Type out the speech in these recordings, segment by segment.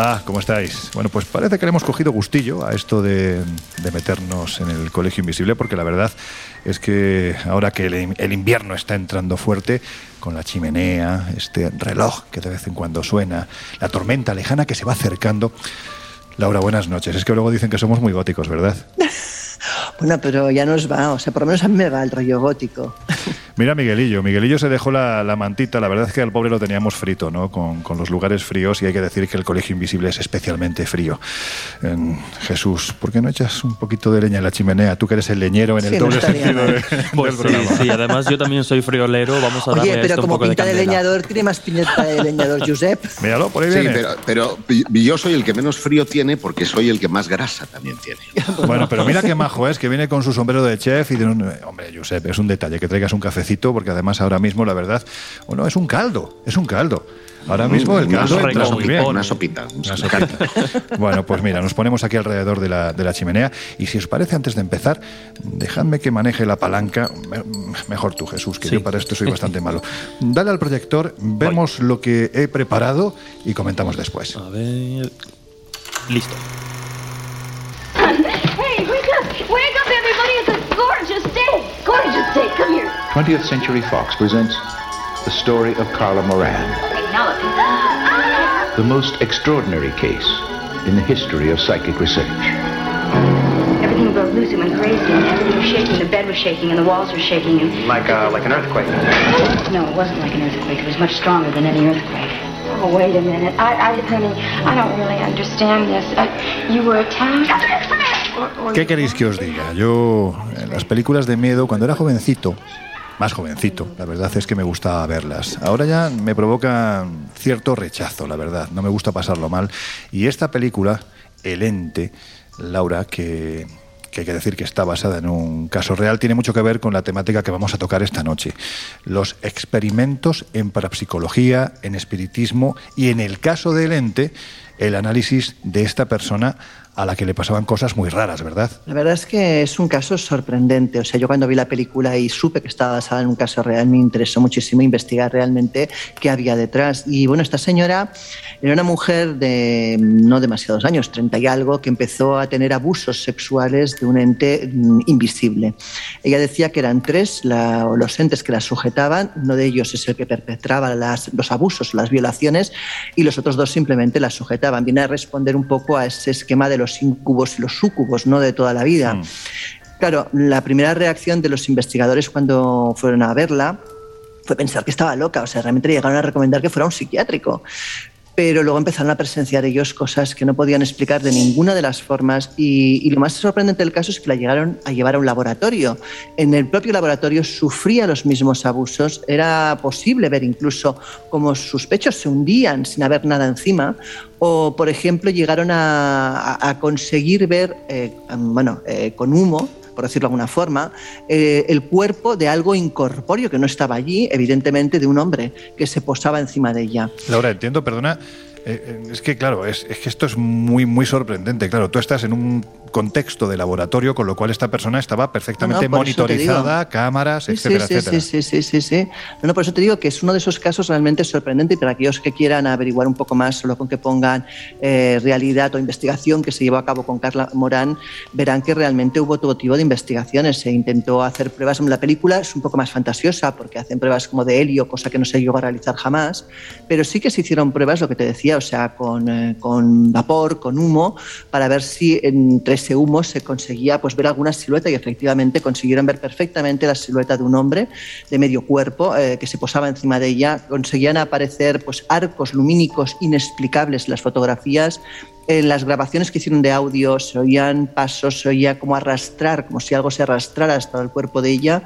Hola, ¿cómo estáis? Bueno, pues parece que le hemos cogido gustillo a esto de, meternos en el colegio invisible, porque la verdad es que ahora que el, invierno está entrando fuerte, con la chimenea, este reloj que de vez en cuando suena, la tormenta lejana que se va acercando. Laura, buenas noches. Es que luego dicen que somos muy góticos, ¿verdad? bueno, pero ya nos va, o sea, por lo menos a mí me va el rollo gótico. Mira Miguelillo, Miguelillo se dejó la, mantita, la verdad es que al pobre lo teníamos frito, ¿no? Con, los lugares fríos y hay que decir que el Colegio Invisible es especialmente frío. Jesús, ¿por qué no echas un poquito de leña en la chimenea? Tú que eres el leñero en el doble sentido pues sí, Sí, además yo también soy friolero, vamos a Oye, pero como pinta de, leñador, tiene más pinta de leñador, Josep. Míralo, por ahí Sí, pero, pero yo soy el que menos frío tiene porque soy el que más grasa también tiene. bueno, pero mira qué majo es, que viene con su sombrero de chef y de un... Hombre, Josep, es un detalle que traigas un cafecito porque además ahora mismo, la verdad, bueno, es un caldo, es un caldo. Ahora mm, mismo el caldo entra muy bien. Una sopita. Una sopita. bueno, pues mira, nos ponemos aquí alrededor de la, de la, chimenea y si os parece, antes de empezar, dejadme que maneje la palanca. Mejor tú, Jesús, que yo para esto soy bastante malo. Dale al proyector, vemos lo que he preparado y comentamos después. A ver... Listo. Gorgeous! Come here! 20th Century Fox presents the story of Carla Moran. The most extraordinary case in the history of psychic research. Everything broke loose and went crazy, and everything was shaking. The bed was shaking, and the walls were shaking. And... Like, uh, like an earthquake? No, it wasn't like an earthquake. It was much stronger than any earthquake. Oh, wait a minute. I, I, honey, I don't really understand this. Uh, you were attacked? ¿Qué queréis que os diga? Yo, en las películas de miedo, cuando era jovencito, más jovencito. La verdad es que me gusta verlas. Ahora ya me provoca cierto rechazo, la verdad. No me gusta pasarlo mal. Y esta película, El Ente, Laura, que, que hay que decir que está basada en un caso real, tiene mucho que ver con la temática que vamos a tocar esta noche. Los experimentos en parapsicología, en espiritismo y en el caso del ente, el análisis de esta persona a la que le pasaban cosas muy raras, ¿verdad? La verdad es que es un caso sorprendente. O sea, yo cuando vi la película y supe que estaba basada en un caso real, me interesó muchísimo investigar realmente qué había detrás. Y bueno, esta señora era una mujer de no demasiados años, 30 y algo, que empezó a tener abusos sexuales de un ente mm, invisible. Ella decía que eran tres los entes que la sujetaban, uno de ellos es el que perpetraba los abusos, las violaciones, y los otros dos simplemente la sujetaban. Viene a responder un poco a ese esquema de los los incubos y los sucubos ¿no? de toda la vida. Mm. Claro, la primera reacción de los investigadores cuando fueron a verla fue pensar que estaba loca, o sea, realmente llegaron a recomendar que fuera un psiquiátrico pero luego empezaron a presenciar ellos cosas que no podían explicar de ninguna de las formas y, lo más sorprendente del caso es que la llegaron a llevar a un laboratorio. En el propio laboratorio sufría los mismos abusos, era posible ver incluso cómo sus pechos se hundían sin haber nada encima o, por ejemplo, llegaron a, conseguir ver, eh, bueno, eh, con humo, por decirlo de alguna forma, eh, el cuerpo de algo incorpóreo que no estaba allí, evidentemente de un hombre que se posaba encima de ella. Laura, entiendo, perdona, eh, es que claro, es, que esto es muy, muy sorprendente. Claro, tú estás en un contexto de laboratorio, con lo cual esta persona estaba perfectamente monitorizada, cámaras, etcétera, sí, etcétera. Sí, sí, sí, sí, No, por eso te digo que es uno de esos casos realmente sorprendentes y para aquellos que quieran averiguar un poco más, solo con que pongan eh, realidad o investigación que se llevó a cabo con Carla Morán, verán que realmente hubo todo tipo de investigaciones. Se intentó hacer pruebas. La película es un poco más fantasiosa porque hacen pruebas como de helio, cosa que no se llegó a realizar jamás, pero sí que se hicieron pruebas, lo que te decía, o sea, con, eh, con vapor, con humo, para ver si entre ese humo se conseguía pues, ver alguna silueta y efectivamente consiguieron ver perfectamente la silueta de un hombre de medio cuerpo eh, que se posaba encima de ella. Conseguían aparecer pues, arcos lumínicos inexplicables en las fotografías en las grabaciones que hicieron de audio se oían pasos, se oía como arrastrar, como si algo se arrastrara hasta el cuerpo de ella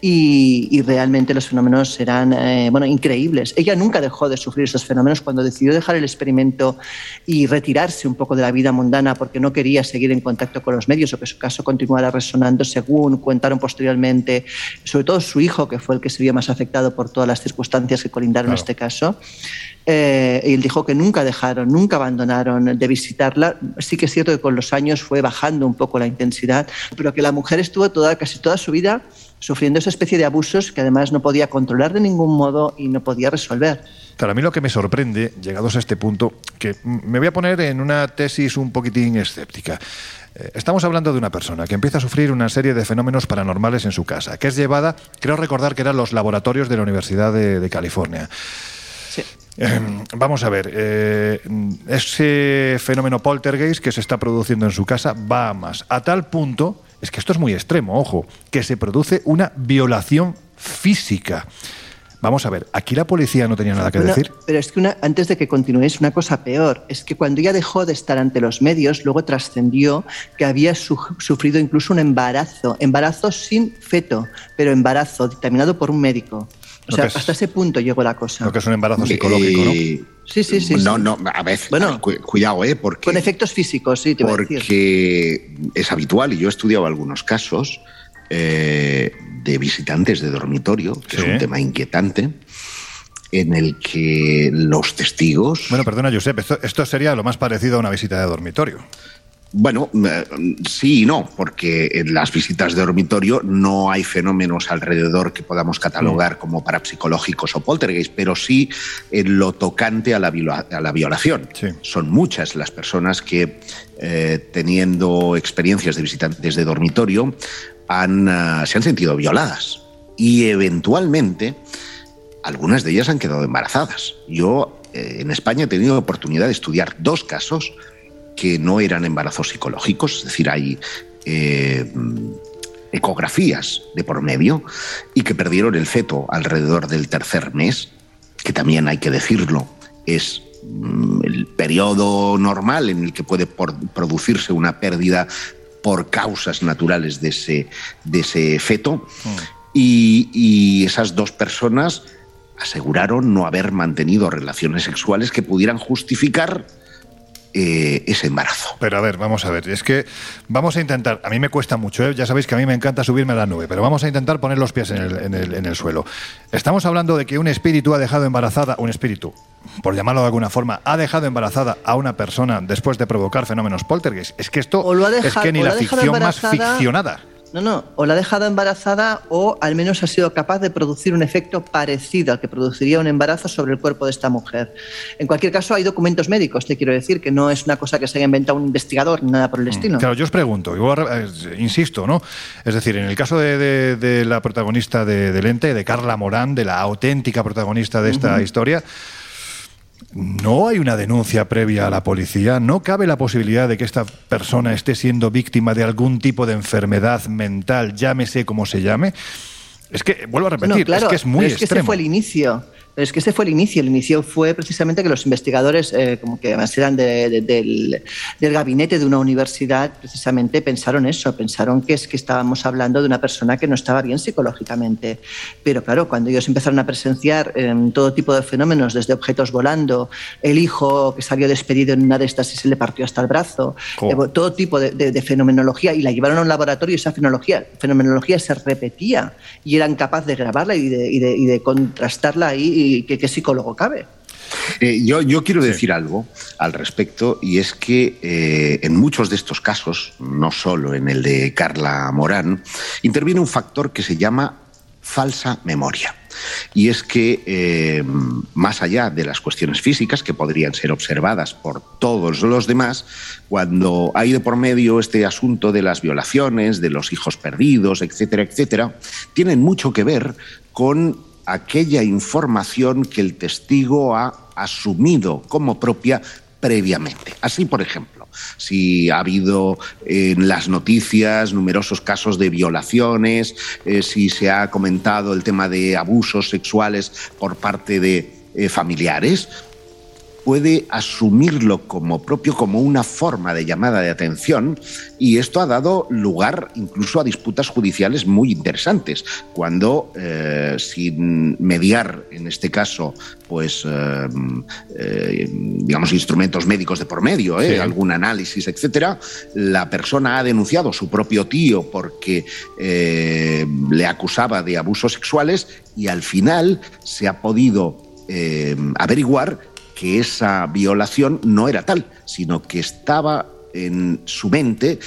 y, realmente los fenómenos eran eh, bueno, increíbles. Ella nunca dejó de sufrir esos fenómenos cuando decidió dejar el experimento y retirarse un poco de la vida mundana porque no quería seguir en contacto con los medios o que su caso continuara resonando según contaron posteriormente, sobre todo su hijo, que fue el que se vio más afectado por todas las circunstancias que colindaron este caso Eh, y él dijo que nunca dejaron, nunca abandonaron de visitarla. Sí que es cierto que con los años fue bajando un poco la intensidad, pero que la mujer estuvo toda, casi toda su vida sufriendo esa especie de abusos que además no podía controlar de ningún modo y no podía resolver. Claro, a mí lo que me sorprende, llegados a este punto, que me voy a poner en una tesis un poquitín escéptica. Eh, estamos hablando de una persona que empieza a sufrir una serie de fenómenos paranormales en su casa, que es llevada, creo recordar que eran los laboratorios de la Universidad de, California. Eh, vamos a ver, eh, ese fenómeno poltergeist que se está produciendo en su casa va a más, a tal punto es que esto es muy extremo, ojo, que se produce una violación física. Vamos a ver, aquí la policía no tenía nada que decir. Pero es que una, antes de que continúes, una cosa peor, es que cuando ella dejó de estar ante los medios, luego trascendió que había sufrido incluso un embarazo, embarazo sin feto, pero embarazo dictaminado por un médico. O sea, hasta ese punto llegó la cosa. Lo que es un embarazo psicológico, ¿no? Sí, sí, sí. No, no, a ver, bueno, cuidado, ¿eh? Porque, con efectos físicos, sí, te Porque es habitual, y yo he estudiado algunos casos eh, de visitantes de dormitorio, que es un tema inquietante, en el que los testigos... Bueno, perdona, Josep, esto sería lo más parecido a una visita de dormitorio. Bueno, eh, sí y no, porque en las visitas de dormitorio no hay fenómenos alrededor que podamos catalogar como parapsicológicos o poltergeist, pero sí en lo tocante a la, violación. Son muchas las personas que, eh, teniendo experiencias de visitantes de dormitorio, han, eh, se han sentido violadas y eventualmente algunas de ellas han quedado embarazadas. Yo en España he tenido oportunidad de estudiar dos casos que no eran embarazos psicológicos, es decir, hay eh, ecografías de por medio y que perdieron el feto alrededor del tercer mes, que también hay que decirlo, es mm, el periodo normal en el que puede producirse una pérdida por causas naturales de ese, de ese feto. Mm. y esas dos personas aseguraron no haber mantenido relaciones sexuales que pudieran justificar eh, ese embarazo. Pero a ver, vamos a ver, es que vamos a intentar, a mí me cuesta mucho, ¿eh? ya sabéis que a mí me encanta subirme a la nube, pero vamos a intentar poner los pies en el, en el suelo. Estamos hablando de que un espíritu ha dejado embarazada, un espíritu, por llamarlo de alguna forma, ha dejado embarazada a una persona después de provocar fenómenos poltergeist. Es que esto es que ni la ficción más ficcionada. No, no, o la ha dejado embarazada o al menos ha sido capaz de producir un efecto parecido al que produciría un embarazo sobre el cuerpo de esta mujer. En cualquier caso, hay documentos médicos, te quiero decir, que no es una cosa que se haya inventado un investigador nada por el mm, estilo. Claro, yo os pregunto, eh, insisto, ¿no? Es decir, en el caso de, la protagonista de, de, Lente, de Carla Morán, de la auténtica protagonista de esta historia, ¿No hay una denuncia previa a la policía? ¿No cabe la posibilidad de que esta persona esté siendo víctima de algún tipo de enfermedad mental, llámese como se llame? Es que, vuelvo a repetir, es que es muy es que ese fue el inicio es que ese fue el inicio. El inicio fue precisamente que los investigadores, eh, como que además eran del, del, gabinete de una universidad, precisamente pensaron eso, pensaron que es que estábamos hablando de una persona que no estaba bien psicológicamente. Pero claro, cuando ellos empezaron a presenciar em, todo tipo de fenómenos, desde objetos volando, el hijo que salió despedido en una de estas y se le partió hasta el brazo, eh, todo tipo de, fenomenología, y la llevaron a un laboratorio y esa fenomenología, fenomenología se repetía y eran capaces de grabarla y de, y de contrastarla ahí qué psicólogo cabe. Eh, yo, yo, quiero decir algo al respecto y es que eh, en muchos de estos casos, no solo en el de Carla Morán, interviene un factor que se llama falsa memoria. Y es que, eh, más allá de las cuestiones físicas que podrían ser observadas por todos los demás, cuando hay de por medio este asunto de las violaciones, de los hijos perdidos, etcétera, etcétera, tienen mucho que ver con aquella información que el testigo ha asumido como propia previamente. Así, por ejemplo, si ha habido en las noticias numerosos casos de violaciones, eh, si se ha comentado el tema de abusos sexuales por parte de eh, familiares, puede asumirlo como propio, como una forma de llamada de atención, y esto ha dado lugar incluso a disputas judiciales muy interesantes, cuando eh, sin mediar, en este caso, pues, eh, eh, digamos, instrumentos médicos de por medio, algún análisis, etcétera, la persona ha denunciado a su propio tío porque le acusaba de abusos sexuales y al final se ha podido averiguar que esa violación no era tal, sino que estaba en su mente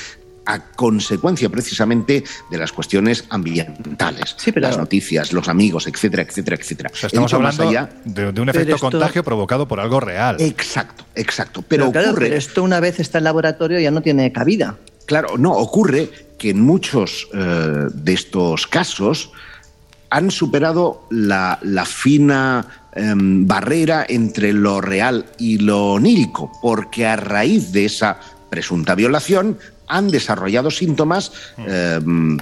a consecuencia precisamente de las cuestiones ambientales, Sí, pero- las noticias, los amigos, etcétera, etcétera, etcétera. O sea, He estamos dicho más hablando allá- de, de un efecto esto- contagio provocado por algo real. Exacto, exacto. Pero, claro, ocurre, pero esto una vez está en laboratorio ya no tiene cabida. claro, no, ocurre que en muchos eh, de estos casos han superado la, la fina em, barrera entre lo real y lo onírico, porque a raíz de esa presunta violación han desarrollado síntomas, em,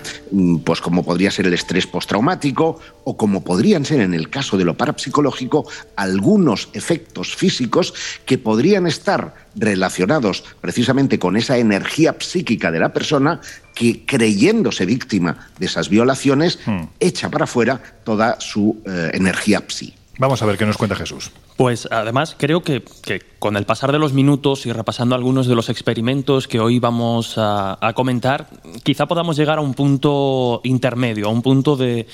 pues como podría ser el estrés postraumático o como podrían ser en el caso de lo parapsicológico algunos efectos físicos que podrían estar relacionados precisamente con esa energía psíquica de la persona que creyéndose víctima de esas violaciones echa para afuera toda su eh, energía psi. Vamos a ver qué nos cuenta Jesús. Pues además creo que, que con el pasar de los minutos y repasando algunos de los experimentos que hoy vamos a, a comentar, quizá podamos llegar a un punto intermedio, a un punto de,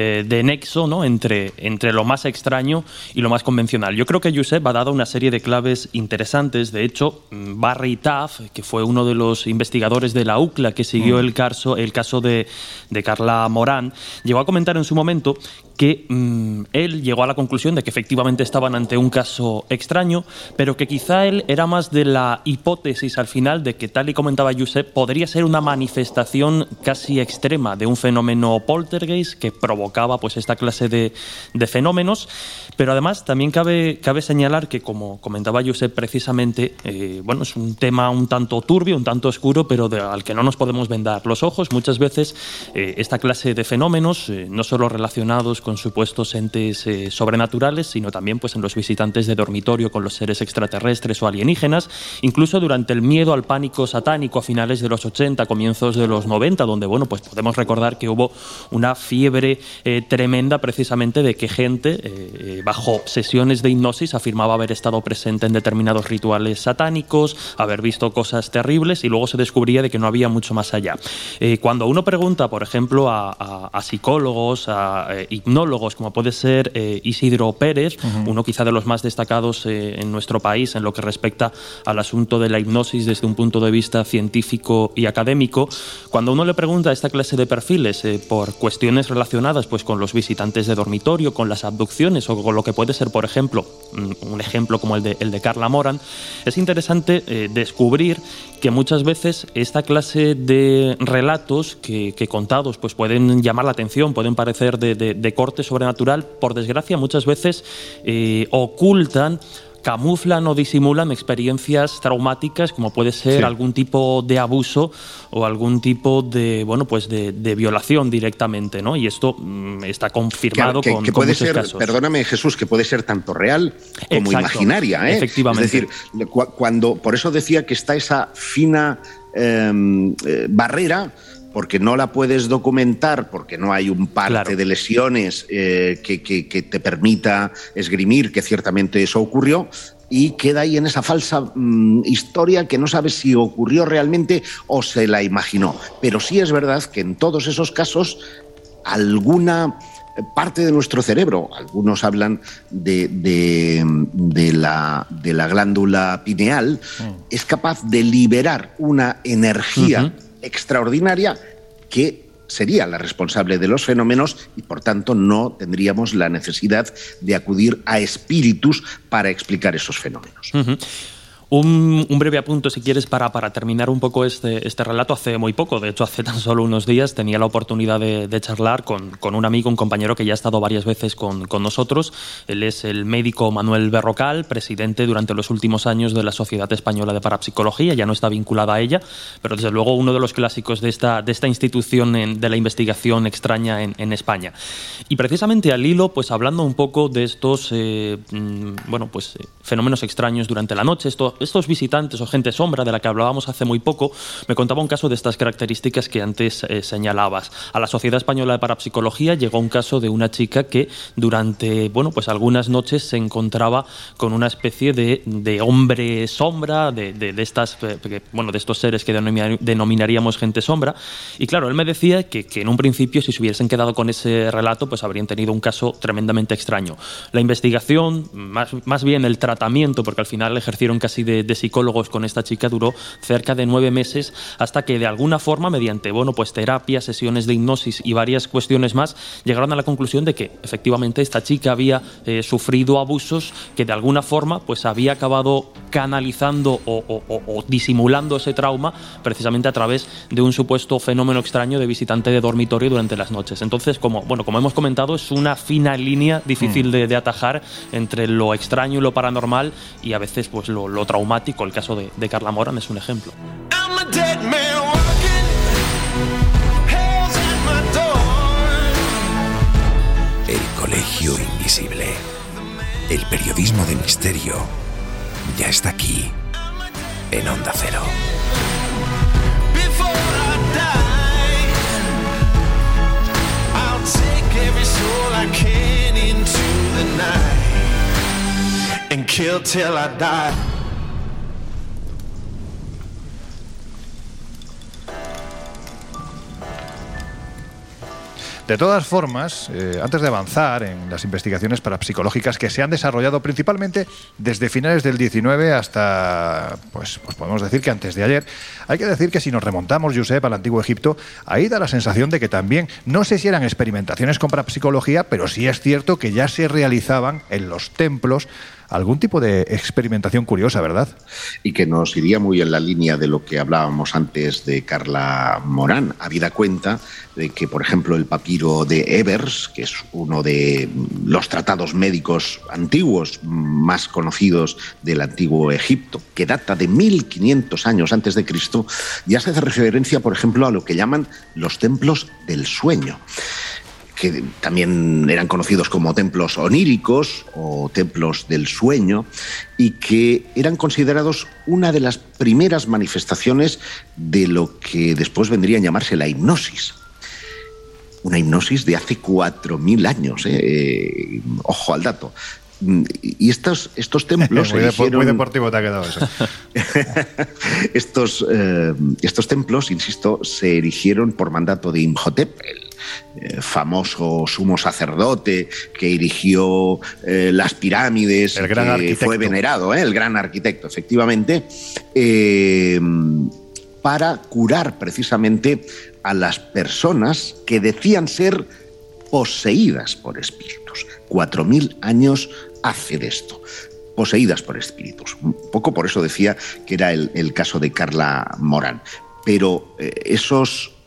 eh, de nexo ¿no? entre, entre lo más extraño y lo más convencional. Yo creo que Josep ha dado una serie de claves interesantes. De hecho, mm, Barry Taff, que fue uno de los investigadores de la UCLA que siguió el caso, el caso de, de Carla Morán, llegó a comentar en su momento que mm, él llegó a la conclusión de que efectivamente estaban ante un caso extraño, pero que quizá él era más de la hipótesis al final de que, tal y comentaba Josep, podría ser una manifestación casi extrema de un fenómeno poltergeist que provocaba pues esta clase de, de fenómenos. Pero además también cabe, cabe señalar que, como comentaba Josep precisamente, eh, bueno, es un tema un tanto turbio, un tanto oscuro, pero de- al que no nos podemos vendar los ojos. Muchas veces eh, esta clase de fenómenos, eh, no solo relacionados con supuestos entes eh, sobrenaturales, sino también pues, en los visitantes de dormitorio con los seres extraterrestres o alienígenas, incluso durante el miedo al pánico satánico a finales de los 80, comienzos de los 90, donde bueno, pues podemos recordar que hubo una fiebre eh, tremenda precisamente de que gente eh, eh, bajo sesiones de hipnosis afirmaba haber estado presente en determinados rituales satánicos, haber visto cosas terribles y luego se descubría de que no había mucho más allá. Eh, cuando uno pregunta, por ejemplo, a, a- a psicólogos, a hipnólogos, como puede ser Isidro Pérez, uno quizá de los más destacados eh, en nuestro país en lo que respecta al asunto de la hipnosis desde un punto de vista científico y académico, cuando uno le pregunta a esta clase de perfiles eh, por cuestiones relacionadas pues, con los visitantes de dormitorio, con las abducciones o con lo que puede ser, por ejemplo, mm, un ejemplo como el de, el de Carla Moran, es interesante eh, descubrir que muchas veces esta clase de relatos que, contados pues pueden llamar la atención, pueden parecer de, de- de corte sobrenatural, por desgracia muchas veces eh, ocultan camuflan o disimulan experiencias traumáticas como puede ser Sí. algún tipo de abuso o algún tipo de bueno pues de, de violación directamente no y esto mm, está confirmado que, con, que con puede muchos ser, casos perdóname Jesús, que puede ser tanto real como Exacto, imaginaria. ¿eh? efectivamente. Es decir, cu- cuando, por eso decía que está esa fina eh, eh, barrera porque no la puedes documentar, porque no hay un parte Claro. de lesiones eh, que, que- que te permita esgrimir que ciertamente eso ocurrió, y queda ahí en esa falsa mm, historia que no sabes si ocurrió realmente o se la imaginó. Pero sí es verdad que en todos esos casos alguna parte de nuestro cerebro, algunos hablan de, de- de la, de la glándula pineal, es capaz de liberar una energía. Extraordinaria que sería la responsable de los fenómenos y por tanto no tendríamos la necesidad de acudir a espíritus para explicar esos fenómenos. Un, breve apunto, si quieres, para, para terminar un poco este, este relato. Hace muy poco, de hecho, hace tan solo unos días, tenía la oportunidad de, charlar con, con un amigo, un compañero que ya ha estado varias veces con, con nosotros. Él es el médico Manuel Berrocal, presidente durante los últimos años de la Sociedad Española de Parapsicología. Ya no está vinculada a ella, pero desde luego uno de los clásicos de esta, de esta institución de la investigación extraña en, en España. Y precisamente al hilo, pues hablando un poco de estos eh, mm, bueno, pues, eh, fenómenos extraños durante la noche, esto estos visitantes o gente sombra de la que hablábamos hace muy poco me contaba un caso de estas características que antes eh, señalabas. A la Sociedad Española de Parapsicología llegó un caso de una chica que durante bueno, pues algunas noches se encontraba con una especie de, de hombre sombra, de, de, estas, eh, bueno, de estos seres que denominaríamos gente sombra. Y claro, él me decía que, que en un principio, si se hubiesen quedado con ese relato, pues habrían tenido un caso tremendamente extraño. La investigación, más, más bien el tratamiento, porque al final ejercieron casi de, de, psicólogos con esta chica, duró cerca de nueve meses hasta que de alguna forma, mediante bueno, pues terapia, sesiones de hipnosis y varias cuestiones más, llegaron a la conclusión de que efectivamente esta chica había eh, sufrido abusos que de alguna forma pues había acabado canalizando o, o, o, disimulando ese trauma precisamente a través de un supuesto fenómeno extraño de visitante de dormitorio durante las noches. Entonces, como, bueno, como hemos comentado, es una fina línea difícil mm. de, de, atajar entre lo extraño y lo paranormal y a veces pues lo, lo traumático. El caso de, de Carla Moran es un ejemplo. El Colegio Invisible. El periodismo de misterio ya está aquí en Onda Cero. And kill till I die. De todas formas, eh, antes de avanzar en las investigaciones parapsicológicas que se han desarrollado principalmente desde finales del 19 hasta, pues, pues podemos decir que antes de ayer, hay que decir que si nos remontamos, Josep, al antiguo Egipto, ahí da la sensación de que también, no sé si eran experimentaciones con parapsicología, pero sí es cierto que ya se realizaban en los templos algún tipo de experimentación curiosa, ¿verdad? Y que nos iría muy en la línea de lo que hablábamos antes de Carla Morán, habida cuenta de que, por ejemplo, el papiro de Evers, que es uno de los tratados médicos antiguos más conocidos del antiguo Egipto, que data de 1500 años antes de Cristo, ya se hace referencia, por ejemplo, a lo que llaman los templos del sueño que también eran conocidos como templos oníricos o templos del sueño, y que eran considerados una de las primeras manifestaciones de lo que después vendría a llamarse la hipnosis. Una hipnosis de hace 4.000 años, ¿eh? Eh, ojo al dato. Y estos, estos templos. muy, deportivo te ha quedado eso. estos, eh, estos templos, insisto, se erigieron por mandato de Imhotep, el eh, famoso sumo sacerdote que erigió eh, las pirámides, el gran que fue venerado, ¿eh? el gran arquitecto, efectivamente, para curar precisamente a las personas que decían ser poseídas por espíritus. Cuatro mil años hace de esto poseídas por espíritus. Un poco por eso decía que era el, el caso de Carla Morán. Pero esos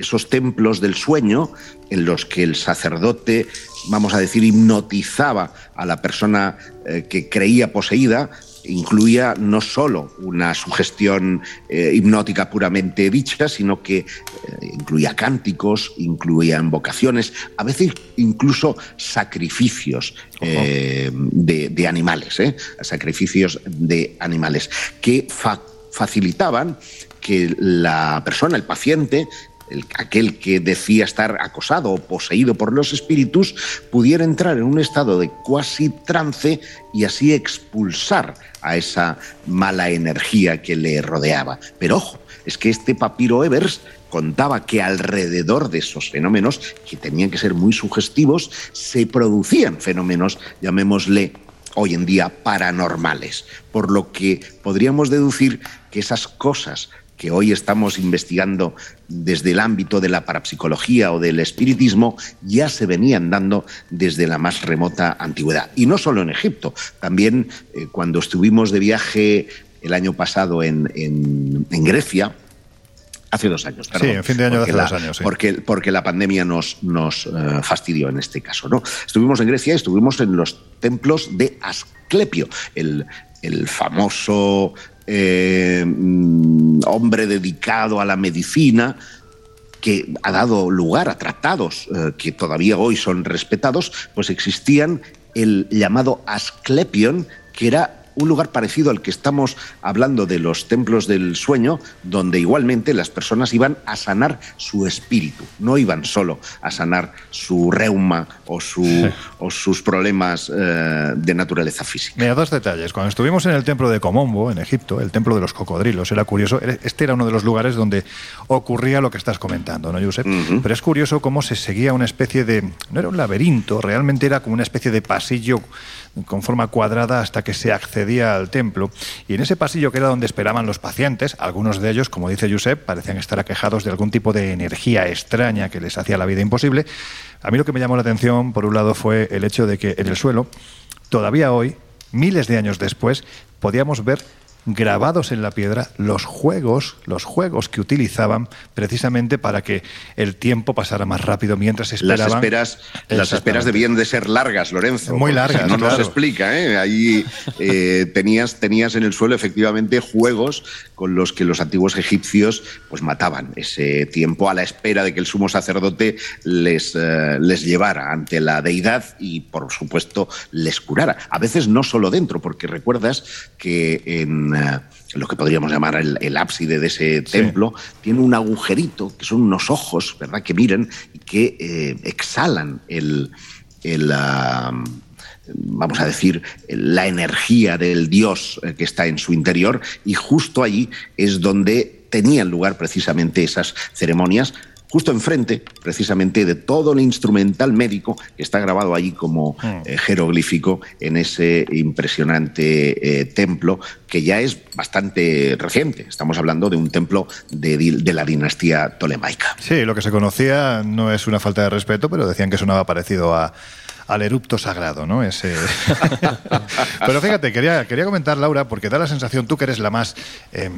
esos templos del sueño en los que el sacerdote, vamos a decir, hipnotizaba a la persona eh, que creía poseída, incluía no solo una sugestión eh, hipnótica puramente dicha, sino que eh, incluía cánticos, incluía invocaciones, a veces incluso sacrificios eh, de, de, animales, sacrificios de animales, que fa facilitaban que la persona, el paciente, el, aquel que decía estar acosado o poseído por los espíritus, pudiera entrar en un estado de cuasi trance y así expulsar a esa mala energía que le rodeaba. Pero ojo, es que este papiro Evers contaba que alrededor de esos fenómenos, que tenían que ser muy sugestivos, se producían fenómenos, llamémosle hoy en día paranormales, por lo que podríamos deducir que esas cosas que hoy estamos investigando desde el ámbito de la parapsicología o del espiritismo ya se venían dando desde la más remota antigüedad. Y no solo en Egipto, también eh, cuando estuvimos de viaje el año pasado en, en, en Grecia, hace dos años. Perdón, sí, en fin de año hace la, dos años. Sí. Porque, porque la pandemia nos, nos uh, fastidió en este caso. ¿no? Estuvimos en Grecia, estuvimos en los templos de Asclepio, el, el famoso eh, mm, hombre dedicado a la medicina, que ha dado lugar a tratados eh, que todavía hoy son respetados, pues existían el llamado Asclepion, que era un lugar parecido al que estamos hablando de los templos del sueño, donde igualmente las personas iban a sanar su espíritu, no iban solo a sanar su reuma o, su, o sus problemas eh, de naturaleza física. Mira, dos detalles. Cuando estuvimos en el templo de Comombo, en Egipto, el templo de los cocodrilos, era curioso, este era uno de los lugares donde ocurría lo que estás comentando, ¿no, Josep? Pero es curioso cómo se seguía una especie de, no era un laberinto, realmente era como una especie de pasillo con forma cuadrada hasta que se accedía al templo. Y en ese pasillo que era donde esperaban los pacientes, algunos de ellos, como dice Josep, parecían estar aquejados de algún tipo de energía extraña que les hacía la vida imposible. A mí lo que me llamó la atención, por un lado, fue el hecho de que en el suelo, todavía hoy, miles de años después, podíamos ver grabados en la piedra los juegos, los juegos que utilizaban precisamente para que el tiempo pasara más rápido mientras esperaban. Las esperas, las esperas debían de ser largas, Lorenzo. Muy largas. no nos explica, ¿eh? Ahí eh, tenías, tenías en el suelo efectivamente juegos con los que los antiguos egipcios pues mataban ese tiempo a la espera de que el sumo sacerdote les, eh, les llevara ante la deidad y por supuesto les curara. A veces no solo dentro, porque recuerdas que en eh, lo que podríamos llamar el, ábside de ese templo, tiene un agujerito, que son unos ojos, ¿verdad?, que miran y que eh, exhalan el, ah, vamos a decir, la energía del Dios eh, que está en su interior, y justo allí es donde tenían lugar precisamente esas ceremonias justo enfrente, precisamente, de todo el instrumental médico que está grabado allí como hmm. eh, jeroglífico en ese impresionante eh, templo que ya es bastante reciente. Estamos hablando de un templo de, de, la dinastía tolemaica. Sí, lo que se conocía no es una falta de respeto, pero decían que sonaba parecido a al erupto sagrado, ¿no? Ese... Pero fíjate, quería, quería comentar, Laura, porque da la sensación, tú que eres la más eh,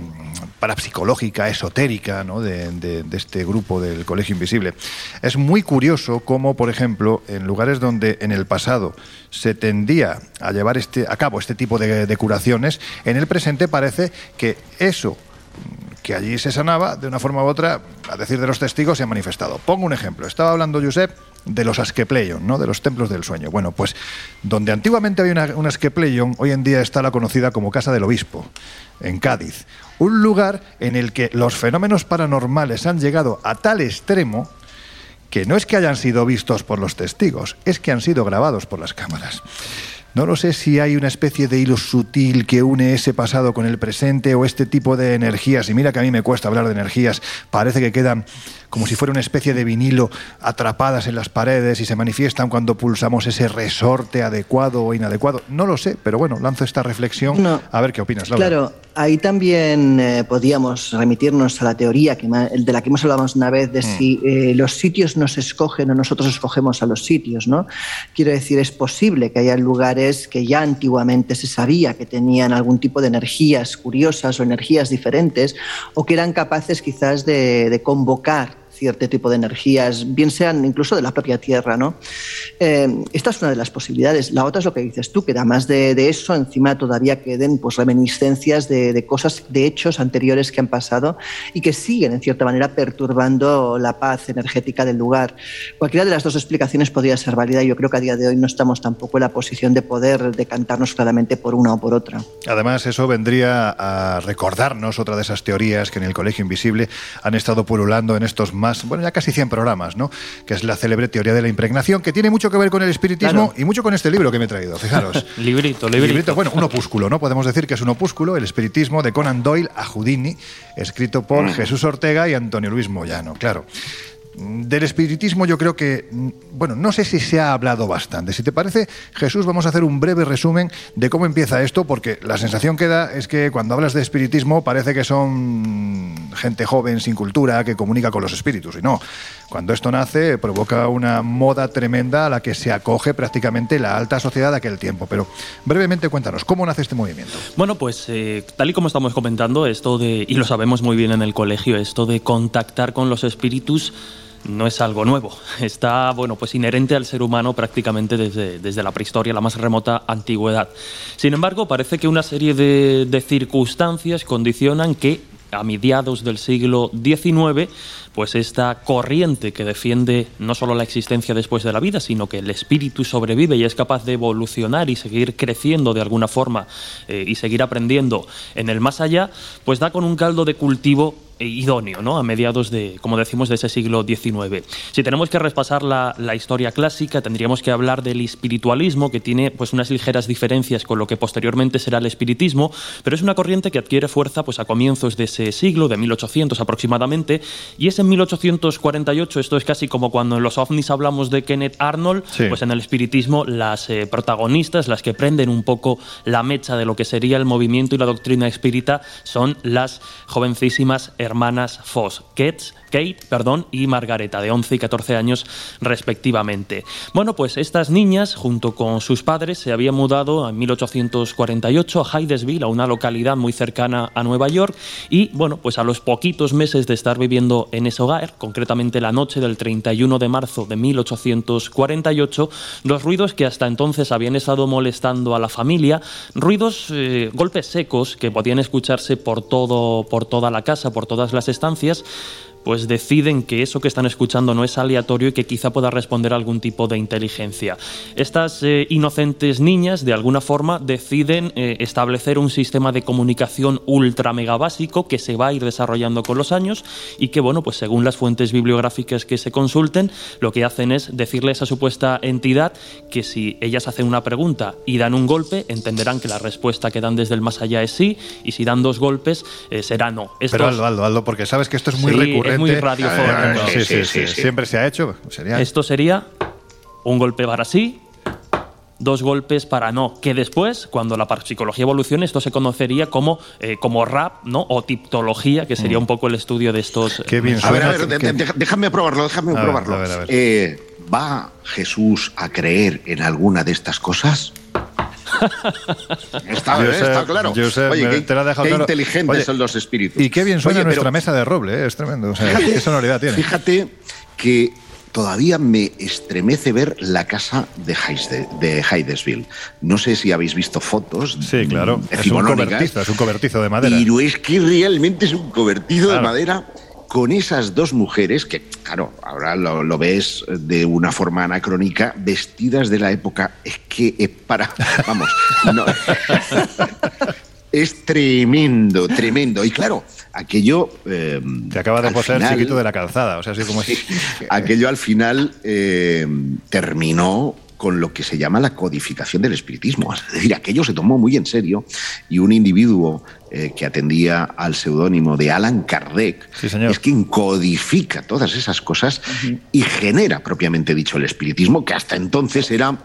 parapsicológica, esotérica, ¿no? De, de, este grupo del Colegio Invisible. Es muy curioso cómo, por ejemplo, en lugares donde en el pasado se tendía a llevar este, a cabo este tipo de, de curaciones, en el presente parece que eso que allí se sanaba, de una forma u otra, a decir de los testigos, se ha manifestado. Pongo un ejemplo. Estaba hablando Josep de los Asclepeion, ¿no? de los templos del sueño. Bueno, pues donde antiguamente había una, un Asclepeion, hoy en día está la conocida como Casa del Obispo, en Cádiz. Un lugar en el que los fenómenos paranormales han llegado a tal extremo que no es que hayan sido vistos por los testigos, es que han sido grabados por las cámaras. No lo sé si hay una especie de hilo sutil que une ese pasado con el presente o este tipo de energías. Y mira que a mí me cuesta hablar de energías. Parece que quedan como si fuera una especie de vinilo atrapadas en las paredes y se manifiestan cuando pulsamos ese resorte adecuado o inadecuado. No lo sé, pero bueno, lanzo esta reflexión a ver qué opinas, Laura. Claro, ahí también eh, podíamos remitirnos a la teoría que, de la que hemos hablado una vez, de mm. si eh, los sitios nos escogen o nosotros escogemos a los sitios, ¿no? Quiero decir, es posible que haya lugares que ya antiguamente se sabía que tenían algún tipo de energías curiosas o energías diferentes o que eran capaces quizás de convocar cierto tipo de energías, bien sean incluso de la propia Tierra. ¿no? Eh, esta es una de las posibilidades. La otra es lo que dices tú, que además de, de eso, encima todavía queden pues, reminiscencias de, cosas, de hechos anteriores que han pasado y que siguen, en cierta manera, perturbando la paz energética del lugar. Cualquiera de las dos explicaciones podría ser válida y yo creo que a día de hoy no estamos tampoco en la posición de poder decantarnos claramente por una o por otra. Además, eso vendría a recordarnos otra de esas teorías que en el Colegio Invisible han estado pululando en estos más bueno, ya casi 100 programas, ¿no? Que es la célebre teoría de la impregnación, que tiene mucho que ver con el espiritismo y mucho con este libro que me he traído, fijaros. librito, librito. Bueno, un opúsculo, ¿no? Podemos decir que es un opúsculo, el espiritismo de Conan Doyle a Houdini, escrito por mm. Jesús Ortega y Antonio Luis Moyano, claro. Del espiritismo yo creo que, bueno, no sé si se ha hablado bastante. Si te parece, Jesús, vamos a hacer un breve resumen de cómo empieza esto, porque la sensación que da es que cuando hablas de espiritismo parece que son gente joven, sin cultura, que comunica con los espíritus. Y no, cuando esto nace provoca una moda tremenda a la que se acoge prácticamente la alta sociedad de aquel tiempo. Pero brevemente cuéntanos, ¿cómo nace este movimiento? Bueno, pues eh, tal y como estamos comentando, esto de, y lo sabemos muy bien en el colegio, esto de contactar con los espíritus no es algo nuevo. Está, bueno, pues inherente al ser humano prácticamente desde, desde la prehistoria, la más remota antigüedad. Sin embargo, parece que una serie de, de circunstancias condicionan que a mediados del siglo XIX, pues esta corriente que defiende no solo la existencia después de la vida, sino que el espíritu sobrevive y es capaz de evolucionar y seguir creciendo de alguna forma eh, y seguir aprendiendo en el más allá, pues da con un caldo de cultivo idóneo, ¿no? A mediados de, como decimos, de ese siglo XIX. Si tenemos que repasar la, historia clásica, tendríamos que hablar del espiritualismo, que tiene pues unas ligeras diferencias con lo que posteriormente será el espiritismo, pero es una corriente que adquiere fuerza pues a comienzos de ese siglo, de 1800 aproximadamente, y es en 1848, esto es casi como cuando en los ovnis hablamos de Kenneth Arnold, pues en el espiritismo las eh, protagonistas, las que prenden un poco la mecha de lo que sería el movimiento y la doctrina espírita, son las jovencísimas hermanas Foss, Kate, Kate perdón, y Margareta, de 11 y 14 años respectivamente. Bueno, pues estas niñas, junto con sus padres, se habían mudado en 1848 a Hydesville, a una localidad muy cercana a Nueva York, y bueno, pues a los poquitos meses de estar viviendo en ese hogar, concretamente la noche del 31 de marzo de 1848, los ruidos que hasta entonces habían estado molestando a la familia, ruidos, eh, golpes secos que podían escucharse por, todo, por toda la casa, por todas las estancias, pues deciden que eso que están escuchando no es aleatorio y que quizá pueda responder a algún tipo de inteligencia. Estas eh, inocentes niñas, de alguna forma, deciden eh, establecer un sistema de comunicación ultra mega básico que se va a ir desarrollando con los años y que, bueno, pues según las fuentes bibliográficas que se consulten, lo que hacen es decirle a esa supuesta entidad que si ellas hacen una pregunta y dan un golpe, entenderán que la respuesta que dan desde el más allá es sí, y si dan dos golpes, eh, será no. Pero Aldo, Aldo, Aldo, porque sabes que esto es muy recurrente muy radiofónico. Sí, sí, sí, Siempre se ha hecho. Esto sería un golpe para sí, dos golpes para no. Que después, cuando la parapsicología evolucione, esto se conocería como, eh, como rap, ¿no? O tiptología, que sería mm. un poco el estudio de estos. Qué bien A ver, a ver, déjame probarlo, déjame probarlo. Eh, ¿Va Jesús a creer en alguna de estas cosas? está, está, claro. Oye, qué, inteligentes son los espíritus. Y qué bien suena nuestra mesa de roble, ¿eh? es tremendo. qué sonoridad tiene. Fíjate que todavía me estremece ver la casa de, Heide, No sé si habéis visto fotos. Sí, claro. Es un cobertizo, es un cobertizo de madera. Pero es que realmente es un cobertizo de madera con esas dos mujeres, que claro, ahora lo, ves de una forma anacrónica, vestidas de la época, es que es para, vamos, no, es tremendo, tremendo. Y claro, aquello... Eh, Te acaba de poseer chiquito de la calzada, o sea, así como... aquello al final eh, terminó con lo que se llama la codificación del espiritismo. Es decir, aquello se tomó muy en serio y un individuo eh, que atendía al seudónimo de Alan Kardec es quien codifica todas esas cosas y genera propiamente dicho el espiritismo, que hasta entonces era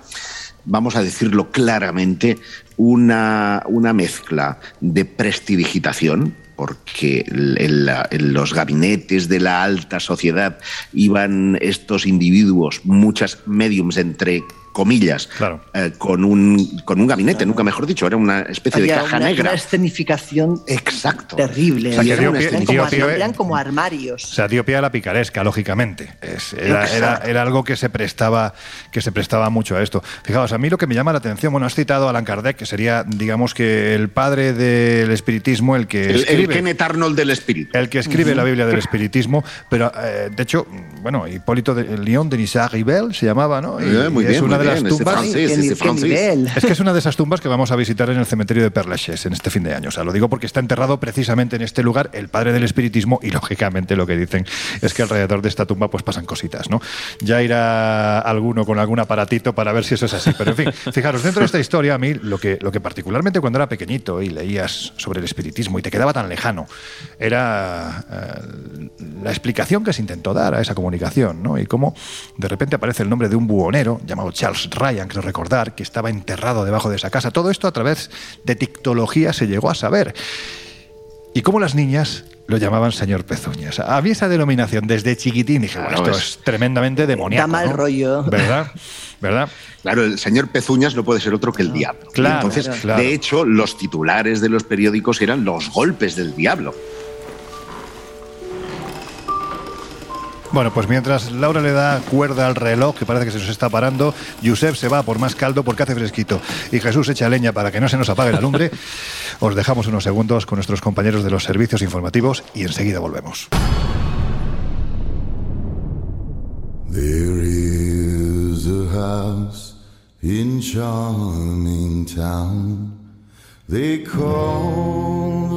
vamos a decirlo claramente, una, una mezcla de prestidigitación, porque en, los gabinetes de la alta sociedad iban estos individuos, muchas mediums entre comillas, eh, con, un, con un gabinete, nunca mejor dicho, era una especie de caja negra. Una escenificación Exacto. terrible. eran, como, armarios. O sea, dio pie a la picaresca, lógicamente. era, era, algo que se, prestaba, que se prestaba mucho a esto. Fijaos, a mí lo que me llama la atención, bueno, has citado a Alan Kardec, que sería, digamos que el padre del espiritismo, el que el, escribe... El Kenneth Arnold del espíritu. El que escribe la Biblia del espiritismo, pero eh, de hecho, bueno, Hipólito de León de Nisard Ribel se llamaba, ¿no? Eh, muy bien, una de es que es una de esas tumbas que vamos a visitar en el cementerio de Perlaches en este fin de año. O sea, lo digo porque está enterrado precisamente en este lugar el padre del espiritismo y lógicamente lo que dicen es que alrededor de esta tumba pues pasan cositas, ¿no? Ya irá alguno con algún aparatito para ver si eso es así. Pero en fin, fijaros, dentro de esta historia a mí lo que, lo que particularmente cuando era pequeñito y leías sobre el espiritismo y te quedaba tan lejano era eh, la explicación que se intentó dar a esa comunicación, ¿no? Y cómo de repente aparece el nombre de un buhonero llamado Charles Ryan, creo recordar, que estaba enterrado debajo de esa casa. Todo esto a través de tictología se llegó a saber. Y cómo las niñas lo llamaban señor Pezuñas. A mí esa denominación desde chiquitín dije, bueno, esto es, tremendamente demoníaco. Da mal rollo. ¿Verdad? ¿Verdad? Claro, el señor Pezuñas no puede ser otro que el diablo. Claro, Entonces, de hecho, los titulares de los periódicos eran los golpes del diablo. Bueno, pues mientras Laura le da cuerda al reloj, que parece que se nos está parando, Josep se va por más caldo porque hace fresquito y Jesús echa leña para que no se nos apague la lumbre. Os dejamos unos segundos con nuestros compañeros de los servicios informativos y enseguida volvemos. There is a house in charming town they call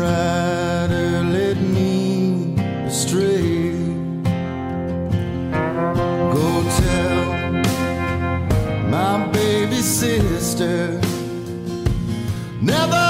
rider led me astray. Go tell my baby sister never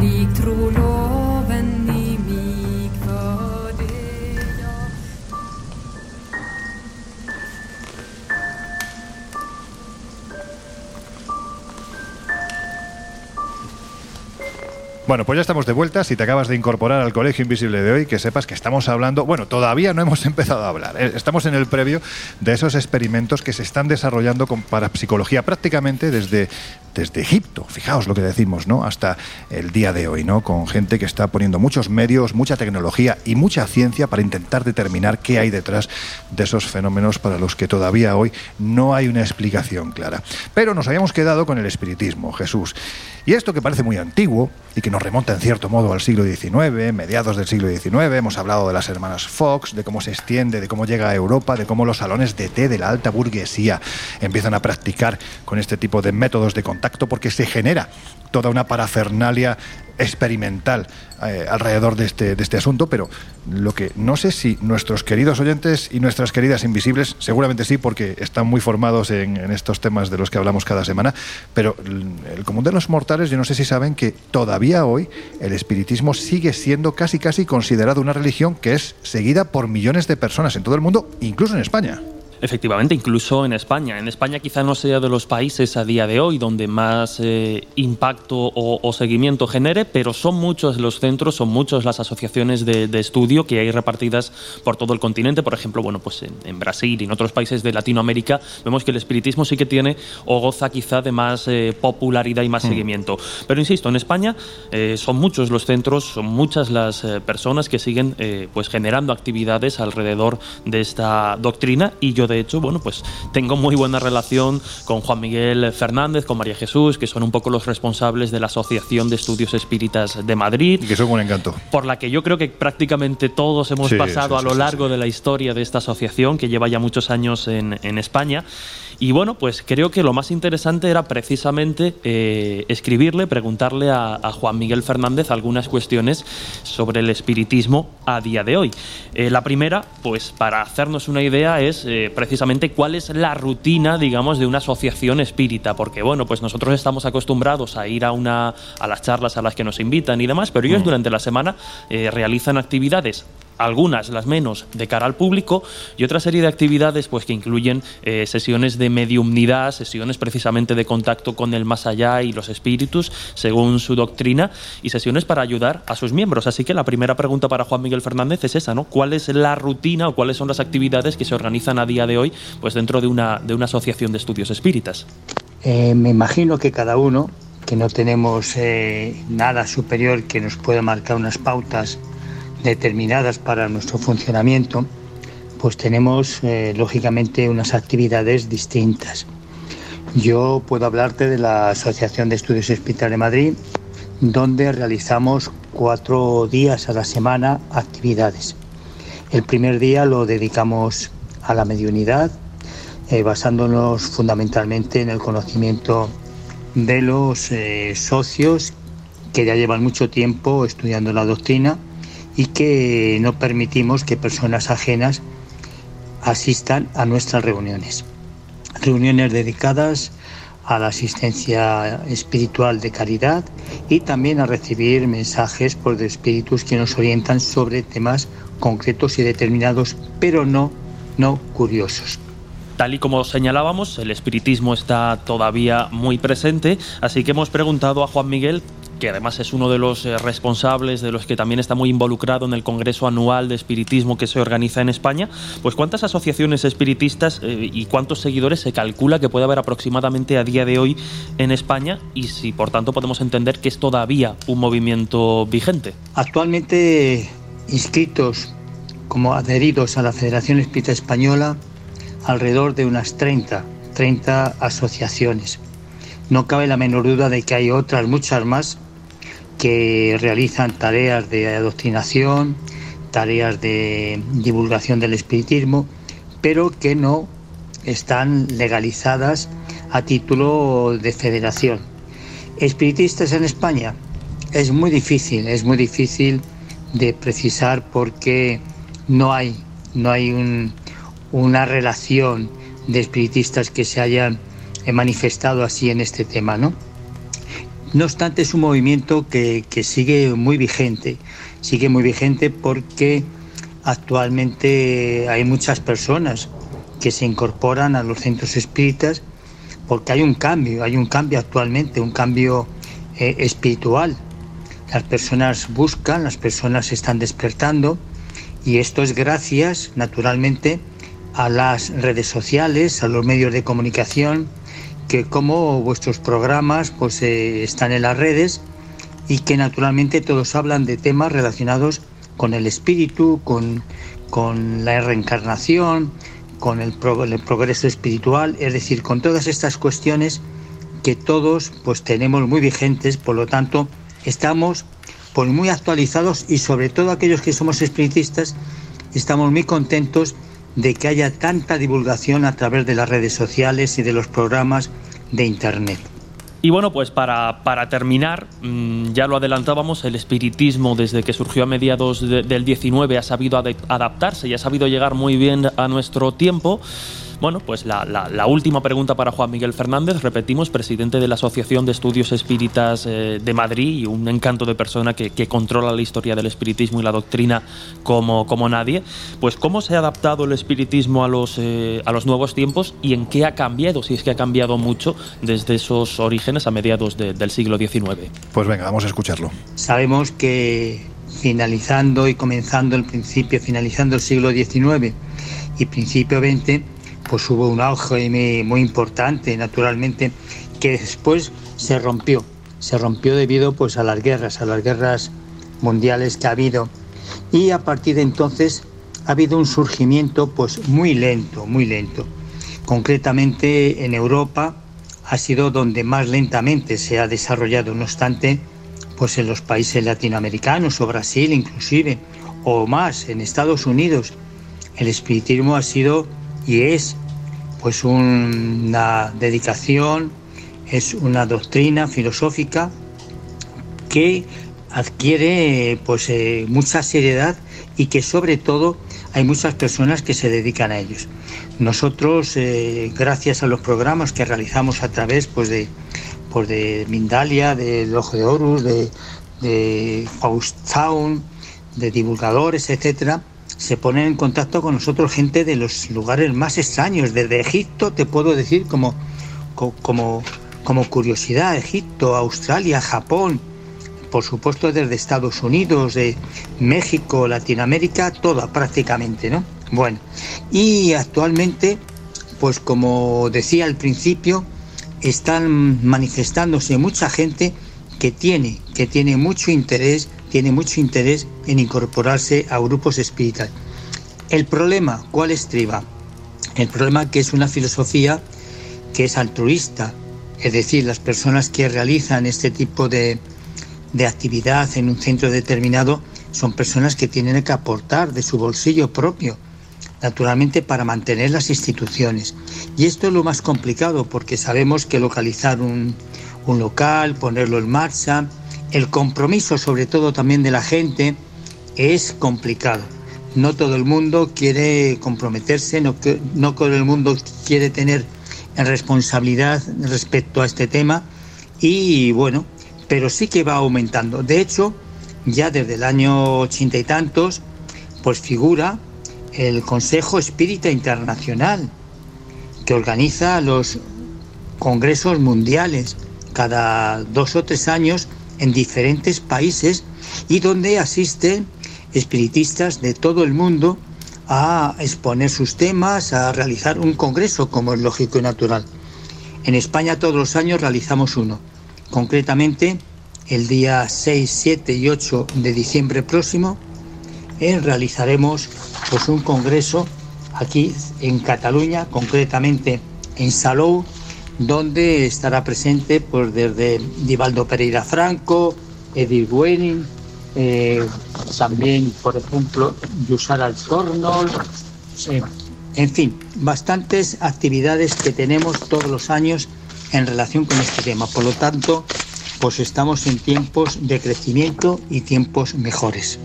Bueno, pues ya estamos de vuelta. Si te acabas de incorporar al Colegio Invisible de hoy, que sepas que estamos hablando, bueno, todavía no hemos empezado a hablar. eh, Estamos en el previo de esos experimentos que se están desarrollando con parapsicología prácticamente desde, desde Egipto. Fijaos lo que decimos, ¿no? Hasta el día de hoy, ¿no? Con gente que está poniendo muchos medios, mucha tecnología y mucha ciencia para intentar determinar qué hay detrás de esos fenómenos para los que todavía hoy no hay una explicación clara. Pero nos habíamos quedado con el espiritismo, Jesús. Y esto que parece muy antiguo y que nos remonta en cierto modo al siglo XIX, mediados del siglo XIX, hemos hablado de las hermanas Fox, de cómo se extiende, de cómo llega a Europa, de cómo los salones de té de la alta burguesía empiezan a practicar con este tipo de métodos de contacto porque se genera toda una parafernalia experimental eh, alrededor de este, de este asunto, pero lo que no sé si nuestros queridos oyentes y nuestras queridas invisibles, seguramente sí, porque están muy formados en, en estos temas de los que hablamos cada semana, pero el el común de los mortales, yo no sé si saben que todavía hoy el espiritismo sigue siendo casi casi considerado una religión que es seguida por millones de personas en todo el mundo, incluso en España. Efectivamente, incluso en España. En España quizá no sea de los países a día de hoy donde más eh, impacto o, o seguimiento genere, pero son muchos los centros, son muchas las asociaciones de, de estudio que hay repartidas por todo el continente. Por ejemplo, bueno, pues en, en Brasil y en otros países de Latinoamérica vemos que el espiritismo sí que tiene o goza quizá de más eh, popularidad y más seguimiento. Pero insisto, en España eh, son muchos los centros, son muchas las eh, personas que siguen eh, pues generando actividades alrededor de esta doctrina y yo de hecho, bueno, pues tengo muy buena relación con Juan Miguel Fernández, con María Jesús, que son un poco los responsables de la Asociación de Estudios Espíritas de Madrid. Y que son un encanto. Por la que yo creo que prácticamente todos hemos Sí, pasado sí, a lo largo de la historia de esta asociación, que lleva ya muchos años en, en España. Y bueno, pues creo que lo más interesante era precisamente eh, escribirle, preguntarle a, a Juan Miguel Fernández algunas cuestiones sobre el espiritismo a día de hoy. Eh, la primera, pues para hacernos una idea, es eh, precisamente cuál es la rutina, digamos, de una asociación espírita. Porque bueno, pues nosotros estamos acostumbrados a ir a, una, a las charlas a las que nos invitan y demás, pero ellos durante la semana realizan actividades algunas, las menos, de cara al público y otra serie de actividades pues, que incluyen eh, sesiones de mediumnidad, sesiones precisamente de contacto con el más allá y los espíritus, según su doctrina, y sesiones para ayudar a sus miembros. Así que la primera pregunta para Juan Miguel Fernández es esa, ¿no? ¿Cuál es la rutina o cuáles son las actividades que se organizan a día de hoy pues, dentro de una, de una asociación de estudios espíritas? Eh, me imagino que cada uno, que no tenemos eh, nada superior que nos pueda marcar unas pautas determinadas para nuestro funcionamiento, pues tenemos eh, lógicamente unas actividades distintas. Yo puedo hablarte de la Asociación de Estudios Espirituales de Madrid, donde realizamos cuatro días a la semana actividades. El primer día lo dedicamos a la mediunidad, eh, basándonos fundamentalmente en el conocimiento de los eh, socios que ya llevan mucho tiempo estudiando la doctrina y que no permitimos que personas ajenas asistan a nuestras reuniones. Reuniones dedicadas a la asistencia espiritual de caridad y también a recibir mensajes por de espíritus que nos orientan sobre temas concretos y determinados, pero no, no curiosos. Tal y como señalábamos, el espiritismo está todavía muy presente, así que hemos preguntado a Juan Miguel que además es uno de los eh, responsables, de los que también está muy involucrado en el Congreso Anual de Espiritismo que se organiza en España, pues cuántas asociaciones espiritistas eh, y cuántos seguidores se calcula que puede haber aproximadamente a día de hoy en España y si por tanto podemos entender que es todavía un movimiento vigente. Actualmente inscritos como adheridos a la Federación Espírita Española alrededor de unas 30, 30 asociaciones. No cabe la menor duda de que hay otras muchas más que realizan tareas de adoctrinación, tareas de divulgación del espiritismo, pero que no están legalizadas a título de federación. Espiritistas en España es muy difícil, es muy difícil de precisar porque no hay, no hay un- una relación de espiritistas que se hayan manifestado así en este tema, ¿no? No obstante, es un movimiento que, que sigue muy vigente, sigue muy vigente porque actualmente hay muchas personas que se incorporan a los centros espíritas porque hay un cambio, hay un cambio actualmente, un cambio eh, espiritual. Las personas buscan, las personas están despertando y esto es gracias, naturalmente, a las redes sociales, a los medios de comunicación, que como vuestros programas pues eh, están en las redes y que naturalmente todos hablan de temas relacionados con el espíritu, con, con la reencarnación, con el, pro- el progreso espiritual, es decir, con todas estas cuestiones que todos pues tenemos muy vigentes, por lo tanto estamos pues muy actualizados y sobre todo aquellos que somos espiritistas estamos muy contentos de que haya tanta divulgación a través de las redes sociales y de los programas de internet. Y bueno, pues para, para terminar, mm, ya lo adelantábamos, el espiritismo desde que surgió a mediados de- del 19 ha sabido adaptarse y ha sabido llegar muy bien a nuestro tiempo. Bueno, pues la, la- la última pregunta para Juan Miguel Fernández, repetimos, presidente de la Asociación de Estudios Espíritas eh, de Madrid y un encanto de persona que, que controla la historia del espiritismo y la doctrina como, como nadie. Pues cómo se ha adaptado el espiritismo a los, eh, a los nuevos tiempos y en qué ha cambiado, si es que ha cambiado mucho desde esos orígenes a mediados de- del siglo XIX. Pues venga, vamos a escucharlo. Sabemos que finalizando y comenzando el principio, finalizando el siglo XIX y principio XX, pues hubo un auge muy, importante, naturalmente, que después se rompió. Se rompió debido pues, a las guerras, a las guerras mundiales que ha habido. Y a partir de entonces ha habido un surgimiento pues, muy lento, muy lento. Concretamente en Europa ha sido donde más lentamente se ha desarrollado, no obstante, pues en los países latinoamericanos o Brasil inclusive, o más en Estados Unidos, el espiritismo ha sido y es pues un- una dedicación, es una doctrina filosófica que adquiere pues eh, mucha seriedad y que sobre todo hay muchas personas que se dedican a ellos. Nosotros, eh, gracias a los programas que realizamos a través pues, de, pues, de Mindalia, Ojo de Horus, de, de de divulgadores, etcétera, se ponen en contacto con nosotros gente de los lugares más extraños. Desde Egipto, te puedo decir, como, co- como, como curiosidad, Egipto, Australia, Japón, por supuesto desde Estados Unidos, de México, Latinoamérica, toda prácticamente, ¿no? Bueno, y actualmente, pues como decía al principio, están manifestándose mucha gente que tiene, que tiene mucho interés, tiene mucho interés en incorporarse a grupos espirituales. El problema, ¿cuál estriba? El problema que es una filosofía que es altruista, es decir, las personas que realizan este tipo de, de actividad en un centro determinado son personas que tienen que aportar de su bolsillo propio, naturalmente para mantener las instituciones. Y esto es lo más complicado porque sabemos que localizar un, un local, ponerlo en marcha, el compromiso sobre todo también de la gente es complicado. No todo el mundo quiere comprometerse, no, todo el mundo quiere tener responsabilidad respecto a este tema y bueno, pero sí que va aumentando. De hecho, ya desde el año ochenta y tantos, pues figura el Consejo Espírita Internacional, que organiza los congresos mundiales cada dos o tres años en diferentes países y donde asisten espiritistas de todo el mundo a exponer sus temas, a realizar un congreso como es lógico y natural. En España todos los años realizamos uno, concretamente el día 6, 7 y 8 de diciembre próximo eh, realizaremos pues un congreso aquí en Cataluña, concretamente en Salou, donde estará presente pues desde Divaldo Pereira Franco, Edith Wenning, eh, también por ejemplo Yusara Alcornol, eh, en fin, bastantes actividades que tenemos todos los años en relación con este tema. Por lo tanto, pues estamos en tiempos de crecimiento y tiempos mejores.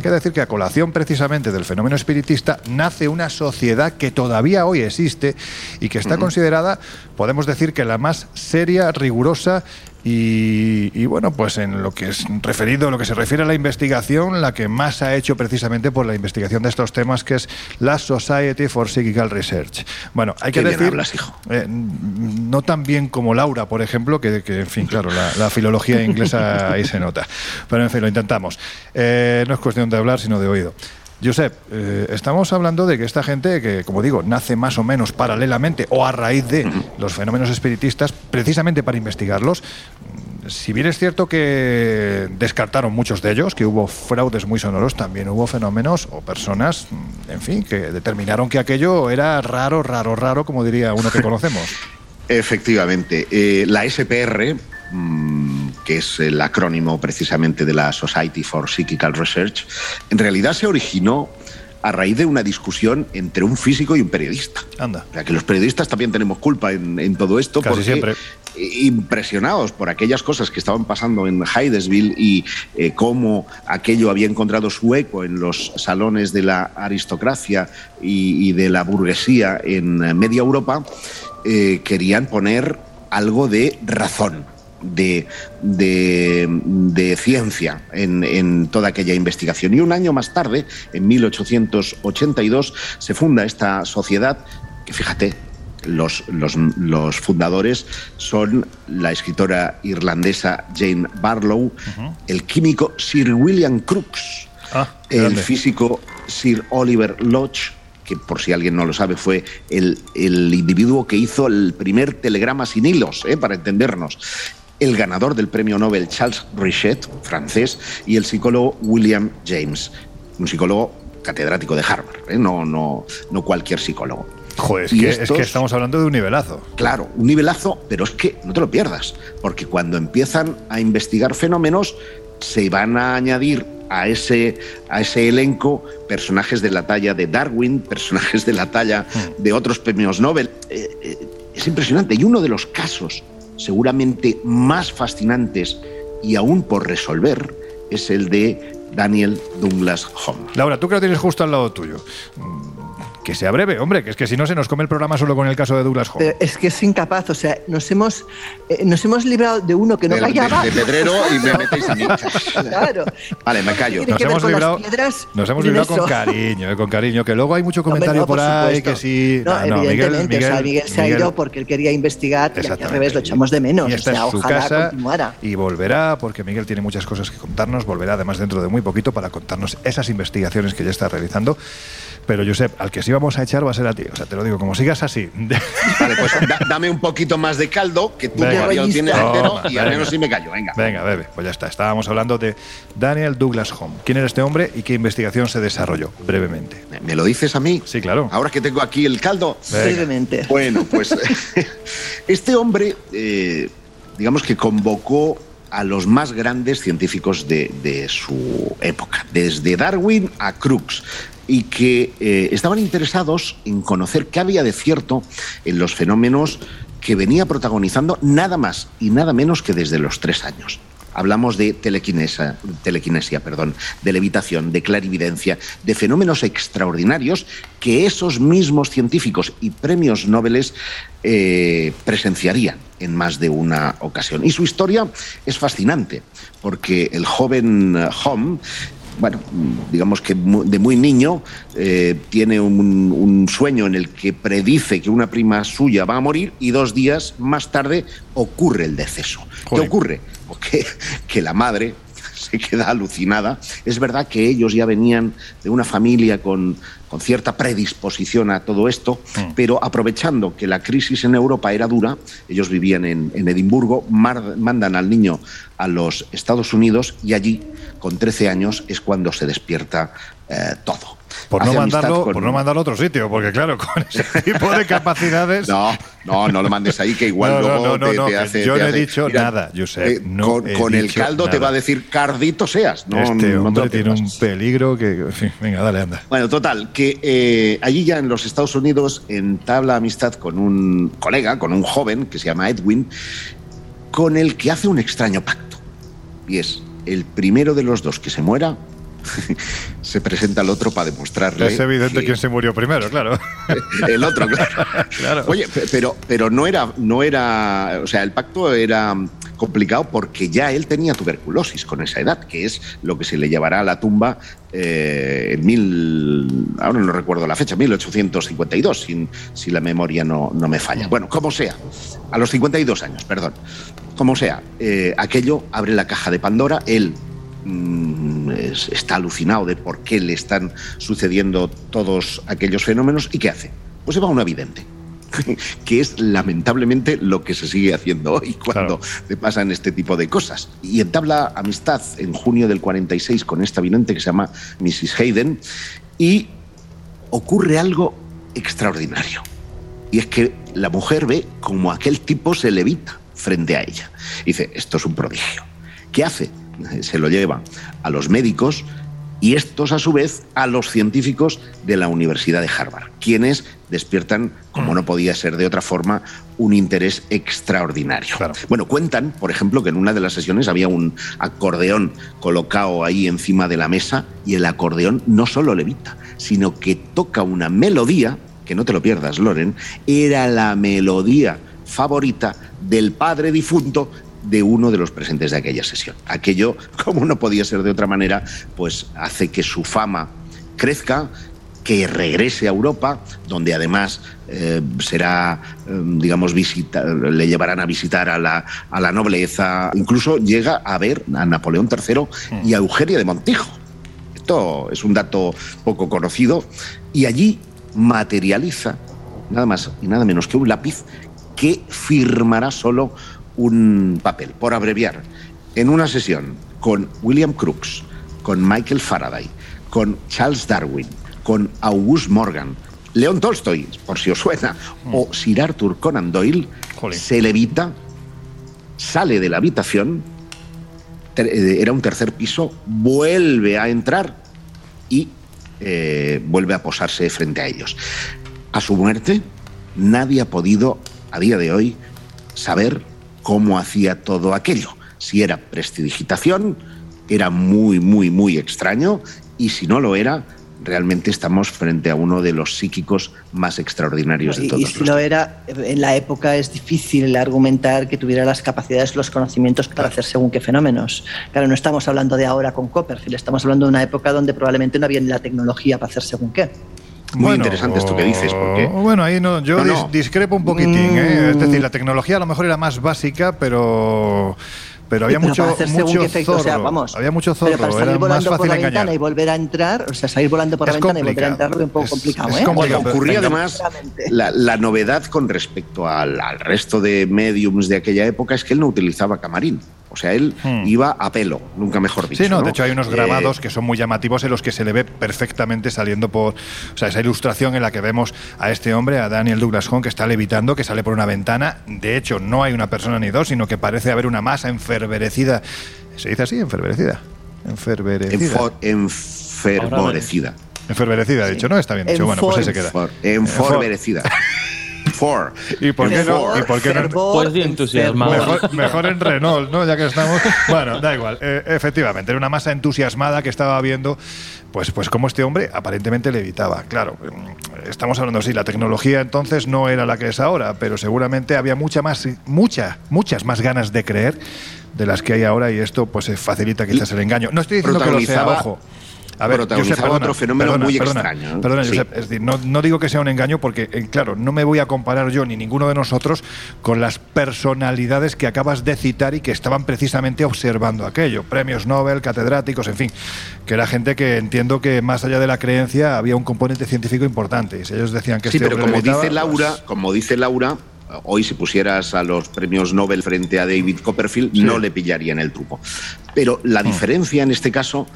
Hay que decir que a colación precisamente del fenómeno espiritista nace una sociedad que todavía hoy existe y que está considerada, podemos decir que la más seria, rigurosa y, y, bueno, pues en lo que es referido, lo que se refiere a la investigación, la que más ha hecho precisamente por la investigación de estos temas, que es la Society for Psychical Research. Bueno, hay que Qué bien decir, hablas, hijo. eh, no tan bien como Laura, por ejemplo, que, que, en fin, claro, la, la filología inglesa ahí se nota. Pero en fin, lo intentamos. Eh, no es cuestión de hablar, sino de oído. Josep, eh, estamos hablando de que esta gente, que como digo, nace más o menos paralelamente o a raíz de los fenómenos espiritistas, precisamente para investigarlos, si bien es cierto que descartaron muchos de ellos, que hubo fraudes muy sonoros, también hubo fenómenos o personas, en fin, que determinaron que aquello era raro, raro, raro, como diría uno que conocemos. Efectivamente. Eh, la SPR, que es el acrónimo precisamente de la Society for Psychical Research, en realidad se originó a raíz de una discusión entre un físico y un periodista. Anda. O sea, que los periodistas también tenemos culpa en, en todo esto Casi porque siempre. impresionados por aquellas cosas que estaban pasando en Hydesville y eh, cómo aquello había encontrado su eco en los salones de la aristocracia y, y de la burguesía en eh, media Europa, eh, querían poner algo de razón. De, de, de ciencia en, en toda aquella investigación. Y un año más tarde, en 1882, se funda esta sociedad que, fíjate, los, los, los, fundadores son la escritora irlandesa Jane Barlow, uh -huh. el químico Sir William Crookes, ah, el físico Sir Oliver Lodge, que por si alguien no lo sabe fue el, el individuo que hizo el primer telegrama sin hilos, ¿eh? para entendernos, el ganador del premio Nobel Charles Richet, francés, y el psicólogo William James, un psicólogo catedrático de Harvard, ¿eh? no, no, no cualquier psicólogo. Joder, es, que, estos, es que estamos hablando de un nivelazo. Claro, un nivelazo, pero es que no te lo pierdas, porque cuando empiezan a investigar fenómenos, se van a añadir a ese, a ese elenco personajes de la talla de Darwin, personajes de la talla de otros premios Nobel. Eh, eh, es impresionante. Y uno de los casos seguramente más fascinantes y aún por resolver es el de Daniel Douglas Home. Laura, tú que lo tienes justo al lado tuyo. Que sea breve, hombre, que es que si no se nos come el programa solo con el caso de Douglas Home. Pero es que es incapaz, o sea, nos hemos, eh, nos hemos librado de uno que no de, callaba. de- de Pedrero y me metéis a mí. Claro. Vale, me callo. Nos hemos librado, nos hemos librado con cariño, eh, con cariño, que luego hay mucho comentario no, por, por ahí supuesto. que sí. No, no, evidentemente, o sea, Miguel se ha Miguel- ido porque él quería investigar y aquí al revés lo echamos de menos. Y o esta sea, es su ojalá casa continuara. y volverá, porque Miguel tiene muchas cosas que contarnos, volverá además dentro de muy poquito para contarnos esas investigaciones que ya está realizando. Pero Josep, al que sí vamos a echar va a ser a ti. O sea, te lo digo, como sigas así. Vale, pues da- dame un poquito más de caldo, que tú Venga. todavía lo tienes entero y al venga. menos sí me callo. Venga. Venga, bebe, pues ya está. Estábamos hablando de Daniel Douglas Home. ¿Quién era este hombre y qué investigación se desarrolló? Brevemente. ¿Me- ¿Me lo dices a mí? Sí, claro. Ahora que tengo aquí el caldo. Venga. Brevemente. Bueno, pues este hombre, eh, digamos que convocó a los más grandes científicos de, de su época, desde Darwin a Crookes, y que eh, estaban interesados en conocer qué había de cierto en los fenómenos que venía protagonizando nada más y nada menos que desde los tres años. Hablamos de telequinesia, perdón, de levitación, de clarividencia, de fenómenos extraordinarios que esos mismos científicos y premios Nobel eh, presenciarían en más de una ocasión. Y su historia es fascinante, porque el joven eh, Home bueno, digamos que de muy niño eh, tiene un, un sueño en el que predice que una prima suya va a morir y dos días más tarde ocurre el deceso. ¿Qué ocurre? Pues que, que la madre se queda alucinada. Es verdad que ellos ya venían de una familia con, con cierta predisposición a todo esto, pero aprovechando que la crisis en Europa era dura, ellos vivían en, en Edimburgo, mar- mandan al niño a los Estados Unidos y allí, con 13 años, es cuando se despierta eh, todo. Por no, mandarlo, con- por no mandarlo a otro sitio, porque claro, con ese tipo de capacidades. No, no, no lo mandes ahí, que igual No, luego no, no, te, hace. yo te no he dicho nada, Josep, no con el caldo te va a decir cardito seas. No, este hombre tiene un peligro que. en fin, venga, dale, anda. Bueno, total, que eh, allí ya en los Estados Unidos entabla amistad con un colega, con un joven que se llama Edwin, con el que hace un extraño pacto. Y es el primero de los dos que se muera, se presenta al otro para demostrarle. Es evidente que- quién se murió primero, claro. el otro, claro. Claro. Oye, pe- pero, pero no era, no era, o sea, el pacto era complicado porque ya él tenía tuberculosis con esa edad, que es lo que se le llevará a la tumba eh, en mil, ahora no recuerdo la fecha, 1852, sin, si la memoria no, no me falla. Bueno, como sea, a los 52 años, perdón. Como sea, eh, aquello abre la caja de Pandora, él está alucinado de por qué le están sucediendo todos aquellos fenómenos y ¿qué hace? Pues se va a un evidente. que es lamentablemente lo que se sigue haciendo hoy cuando te pasan este tipo de cosas. Y entabla amistad en junio del 46 con esta vidente que se llama Mrs. Hayden y ocurre algo extraordinario. Y es que la mujer ve como aquel tipo se levita frente a ella. Y dice, esto es un prodigio. ¿Qué hace? Se lo lleva a los médicos y estos a su vez a los científicos de la Universidad de Harvard, quienes despiertan, como no podía ser de otra forma, un interés extraordinario. Bueno, cuentan, por ejemplo, que en una de las sesiones había un acordeón colocado ahí encima de la mesa y el acordeón no solo levita, sino que toca una melodía, que no te lo pierdas, Loren, era la melodía favorita del padre difunto de uno de los presentes de aquella sesión. Aquello, como no podía ser de otra manera, pues hace que su fama crezca, que regrese a Europa, donde además eh, será, eh, digamos, visita, le llevarán a visitar a la, a la nobleza, incluso llega a ver a Napoleón III y a Eugenia de Montijo. Esto es un dato poco conocido y allí materializa nada más y nada menos que un lápiz que firmará solo un papel, por abreviar, en una sesión con William Crookes, con Michael Faraday, con Charles Darwin, con August Morgan, León Tolstoy, por si os suena, o Sir Arthur Conan Doyle, se levita, sale de la habitación, eh, era un tercer piso, vuelve a entrar y eh, vuelve a posarse frente a ellos. A su muerte, nadie ha podido, a día de hoy, saber cómo hacía todo aquello. Si era prestidigitación, era muy, muy, muy extraño y si no lo era, realmente estamos frente a uno de los psíquicos más extraordinarios de Y, todos. y si lo era, en la época es difícil argumentar que tuviera las capacidades, los conocimientos para hacer según qué fenómenos. Claro, no estamos hablando de ahora con Copperfield, estamos hablando de una época donde probablemente no había ni la tecnología para hacer según qué. Muy interesante esto que dices, porque Bueno, ahí no, yo No, no. dis- discrepo un poquitín. ¿eh? Es Mm. decir, la tecnología a lo mejor era más básica, pero. Pero había Pero mucho, efecto, zorro. o sea, vamos, había mucho zorro, Pero para salir era más volando por fácil la engañar. ventana y volver a entrar, o sea, salir volando por la ventana y volver a entrar es un poco complicado, es ¿eh? complicado, pero- ocurría además la, la novedad con respecto al, al resto de mediums de aquella época es que él no utilizaba camarín. O sea, él Hmm. iba a pelo, nunca mejor dicho. Sí, no, ¿no? de hecho hay unos Eh, grabados que son muy llamativos en los que se le ve perfectamente saliendo por, o sea, esa ilustración en la que vemos a este hombre, a Daniel Douglas Home, que está levitando, que sale por una ventana. De hecho, no hay una persona ni dos, sino que parece haber una masa enferverecida. ¿Se dice así? Enferverecida. Enferverecida. Enfo- enfervorecida. Enferverecida, he dicho, ¿no? Está bien dicho. Bueno, pues ahí se queda. Enfor- enforverecida. For. ¿Y por qué no? ¿Y por qué no? Pues de entusiasmado. Mejor, mejor en Renault, ¿no? Ya que estamos. Bueno, da igual. Eh, efectivamente, era una masa entusiasmada que estaba viendo, pues, pues cómo este hombre aparentemente levitaba. Claro, mm, estamos hablando, sí, la tecnología entonces no era la que es ahora, pero seguramente había mucha más, mucha, muchas más ganas de creer de las que hay ahora y esto pues facilita quizás el engaño. No estoy diciendo que lo sea, ojo. A ver, protagonizaba Josep, perdona, otro fenómeno perdona, muy perdona, extraño, ¿eh? Perdona, Sí. Josep, es decir, no, no digo que sea un engaño porque, eh, claro, no me voy a comparar yo ni ninguno de nosotros con las personalidades que acabas de citar y que estaban precisamente observando aquello. Premios Nobel, catedráticos, en fin, que era gente que entiendo que más allá de la creencia había un componente científico importante. Y si ellos decían que Sí, este pero como dice Laura, pues, como dice Laura, hoy si pusieras a los premios Nobel frente a David Copperfield, Sí. no le pillarían el truco. Pero la Mm. diferencia en este caso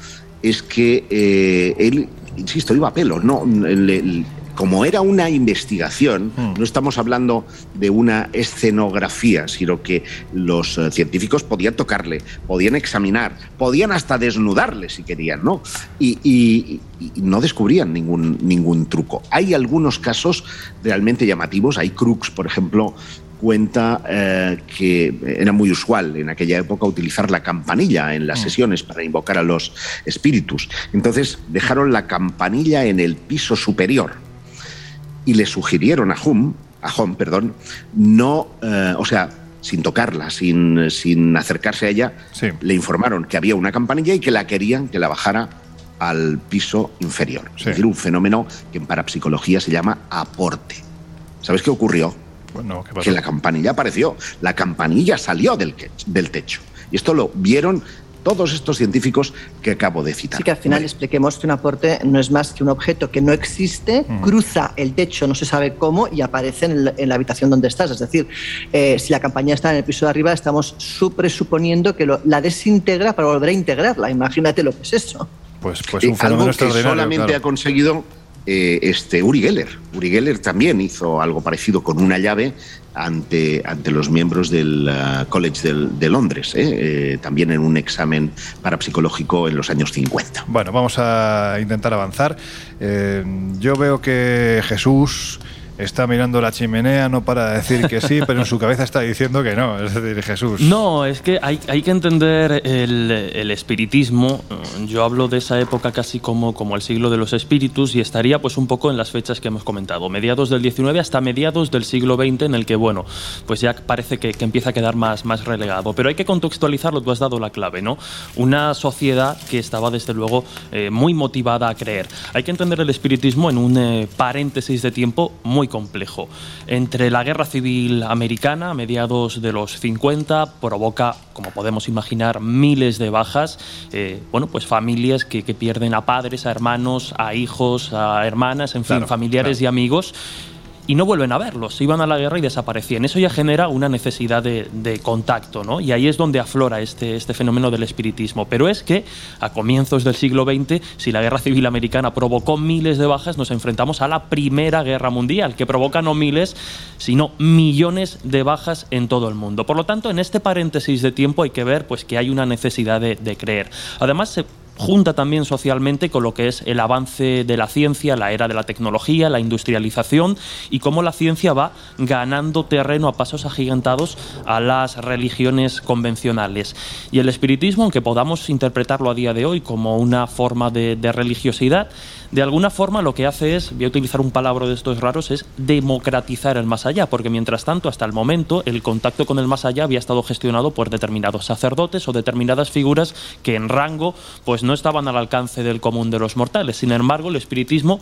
es que eh, él, insisto, iba a pelo, no le- le- como era una investigación, Mm. no estamos hablando de una escenografía, sino que los eh, científicos podían tocarle, podían examinar, podían hasta desnudarle si querían, ¿no? Y- y no descubrían ningún, ningún truco. Hay algunos casos realmente llamativos, hay Crux, por ejemplo, cuenta eh, que era muy usual en aquella época utilizar la campanilla en las sesiones para invocar a los espíritus. Entonces dejaron la campanilla en el piso superior y le sugirieron a Hum, a Hom, perdón, no, eh, o sea, sin tocarla, sin, sin acercarse a ella, le informaron que había una campanilla y que la querían que la bajara al piso inferior. Es decir, un fenómeno que en parapsicología se llama aporte. ¿Sabes qué ocurrió? Bueno, ¿qué pasó? que la campanilla apareció, la campanilla salió del, del techo. Y esto lo vieron todos estos científicos que acabo de citar. Así que al final expliquemos que un aporte no es más que un objeto que no existe, cruza el techo, no se sabe cómo, y aparece en la, en la habitación donde estás. Es decir, eh, si la campaña está en el piso de arriba, estamos su- presuponiendo que lo- la desintegra para volver a integrarla. Imagínate lo que es eso. Pues, pues un fenómeno algo que extraordinario. solamente claro. ha conseguido eh, este Uri Geller. Uri Geller también hizo algo parecido con una llave ante, ante los miembros del ah, College de Londres, eh, eh, también en un examen parapsicológico en los años 50. Bueno, vamos a intentar avanzar. Eh, yo veo que Jesús está mirando la chimenea, no para decir que sí, pero en su cabeza está diciendo que no. Es decir, Jesús. No, es que hay, hay que entender el, el espiritismo. Yo hablo de esa época casi como, como el siglo de los espíritus y estaría pues un poco en las fechas que hemos comentado, mediados del 19 hasta mediados del siglo XX en el que, bueno, pues ya parece que, que empieza a quedar más, más relegado. Pero hay que contextualizarlo, tú has dado la clave, ¿no? Una sociedad que estaba desde luego eh, muy motivada a creer. Hay que entender el espiritismo en un eh, paréntesis de tiempo muy complejo. Entre la guerra civil americana, a mediados de los 50, provoca, como podemos imaginar, miles de bajas. eh, bueno, pues familias que, que pierden a padres, a hermanos, a hijos, a hermanas, en fin, Claro, familiares y amigos. Y no vuelven a verlos, iban a la guerra y desaparecían. Eso ya genera una necesidad de, de contacto, ¿no? Y ahí es donde aflora este, este fenómeno del espiritismo. Pero es que a comienzos del siglo XX, si la guerra civil americana provocó miles de bajas, nos enfrentamos a la Primera Guerra Mundial, que provoca no miles, sino millones de bajas en todo el mundo. Por lo tanto, en este paréntesis de tiempo hay que ver pues, que hay una necesidad de, de creer. Además, se junta también socialmente con lo que es el avance de la ciencia, la era de la tecnología, la industrialización y cómo la ciencia va ganando terreno a pasos agigantados a las religiones convencionales. Y el espiritismo, aunque podamos interpretarlo a día de hoy como una forma de, de religiosidad, de alguna forma lo que hace es, voy a utilizar un palabra de estos raros, es democratizar el más allá, porque mientras tanto, hasta el momento, el contacto con el más allá había estado gestionado por determinados sacerdotes o determinadas figuras que en rango pues no estaban al alcance del común de los mortales. Sin embargo, el espiritismo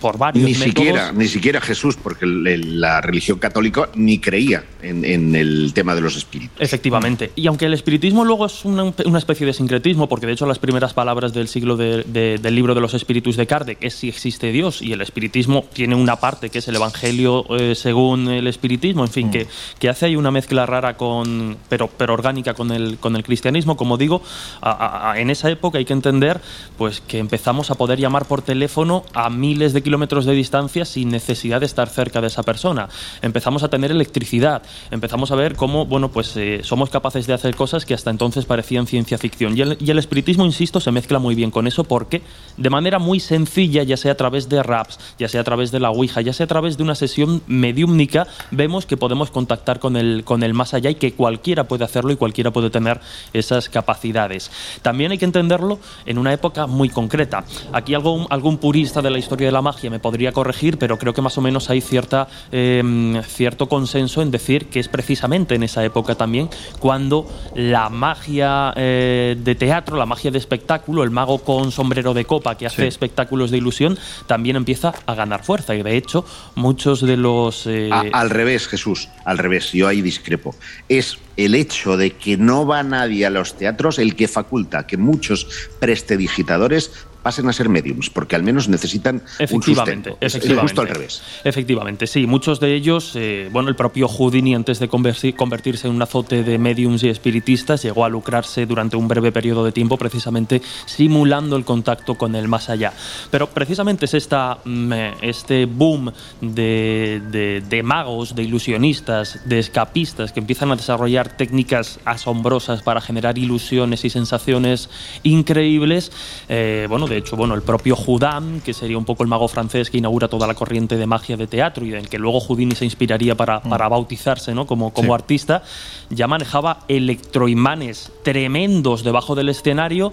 por varios Ni métodos- siquiera, ni siquiera Jesús, porque la religión católica ni creía en, en el tema de los espíritus. Efectivamente. Y aunque el espiritismo luego es una, una especie de sincretismo, porque de hecho las primeras palabras del siglo de- de- del libro de los espíritus de Kardec es si existe Dios, y el espiritismo tiene una parte que es el evangelio eh, según el espiritismo, en fin, que, que hace ahí una mezcla rara con, pero, pero orgánica con el, con el cristianismo. Como digo, a- a- a- en esa época hay que entender pues, que empezamos a poder llamar por teléfono a miles de kilómetros de distancia sin necesidad de estar cerca de esa persona. Empezamos a tener electricidad, empezamos a ver cómo bueno, pues, eh, somos capaces de hacer cosas que hasta entonces parecían ciencia ficción. Y el, espiritismo, insisto, se mezcla muy bien con eso porque de manera muy sencilla, ya sea a través de raps, ya sea a través de la Ouija, ya sea a través de una sesión mediúmnica, vemos que podemos contactar con el, con el más allá y que cualquiera puede hacerlo y cualquiera puede tener esas capacidades. También hay que entenderlo en una época muy concreta. Aquí algún, algún purista de la historia de la magia me podría corregir, pero creo que más o menos hay cierta, eh, cierto consenso en decir que es precisamente en esa época también cuando la magia eh, de teatro, la magia de espectáculo, el mago con sombrero de copa que hace Sí. espectáculos de ilusión, también empieza a ganar fuerza. Y de hecho, muchos de los... eh, A- al revés, Jesús, al revés, yo ahí discrepo. Es el hecho de que no va nadie a los teatros el que faculta que muchos prestidigitadores pasen a ser mediums, porque al menos necesitan un Efectivamente, sustento. Es- es efectivamente. justo al revés. Efectivamente, sí. Muchos de ellos, eh, bueno, el propio Houdini, antes de convertirse en un azote de mediums y espiritistas, llegó a lucrarse durante un breve periodo de tiempo, precisamente simulando el contacto con el más allá. Pero precisamente es esta, mm, eh, este boom de, de- de magos, de ilusionistas, de escapistas que empiezan a desarrollar técnicas asombrosas para generar ilusiones y sensaciones increíbles. Eh, bueno, de hecho, bueno, el propio Houdin, que sería un poco el mago francés que inaugura toda la corriente de magia de teatro y del que luego Houdini se inspiraría para, para bautizarse ¿no? como, como Sí. artista, ya manejaba electroimanes tremendos debajo del escenario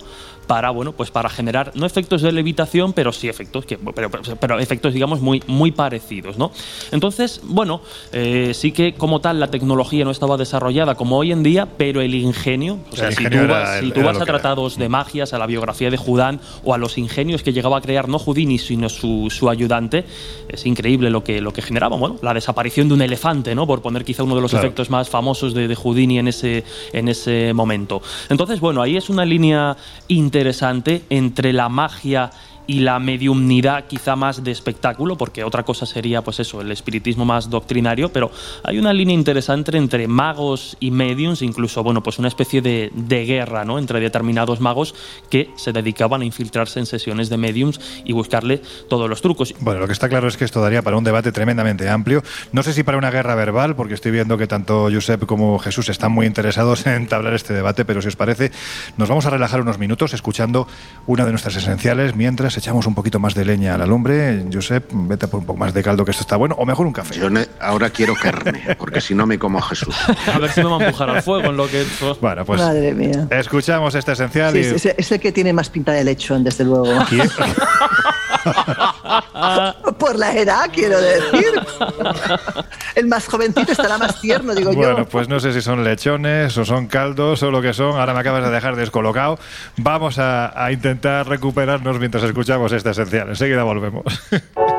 para bueno pues para generar no efectos de levitación pero sí efectos que pero, pero- pero efectos digamos muy muy parecidos no entonces bueno eh, sí que como tal la tecnología no estaba desarrollada como hoy en día pero el ingenio o El sea si ingenio tú vas, el- si tú era vas lo a era. tratados de magias a la biografía de Judán o a los ingenios que llegaba a crear no Houdini sino su, su ayudante es increíble lo que lo que generaba bueno la desaparición de un elefante no por poner quizá uno de los Claro. efectos más famosos de, de Houdini en ese en ese momento entonces bueno ahí es una línea interesante entre la magia y la mediumnidad quizá más de espectáculo, porque otra cosa sería pues eso, el espiritismo más doctrinario, pero hay una línea interesante entre magos y mediums, incluso bueno, pues una especie de, de guerra, ¿no? entre determinados magos que se dedicaban a infiltrarse en sesiones de mediums y buscarle todos los trucos. Bueno, lo que está claro es que esto daría para un debate tremendamente amplio. No sé si para una guerra verbal, porque estoy viendo que tanto Josep como Jesús están muy interesados en entablar este debate, pero si os parece, nos vamos a relajar unos minutos escuchando una de nuestras esenciales mientras echamos un poquito más de leña a la lumbre. Josep, vete por un poco más de caldo, que esto está bueno, o mejor un café. Yo ahora quiero carne, porque si no me como a Jesús. A ver si me va a empujar al fuego en lo que... Bueno, pues Madre mía. escuchamos esta esencial Sí, y... es, es el que tiene más pinta de lechón, desde luego. Por la edad, quiero decir. El más jovencito estará más tierno, digo Bueno, yo. pues no sé si son lechones o son caldos o lo que son. Ahora me acabas de dejar descolocado. Vamos a, a intentar recuperarnos mientras escuchamos esta esencial. Enseguida volvemos.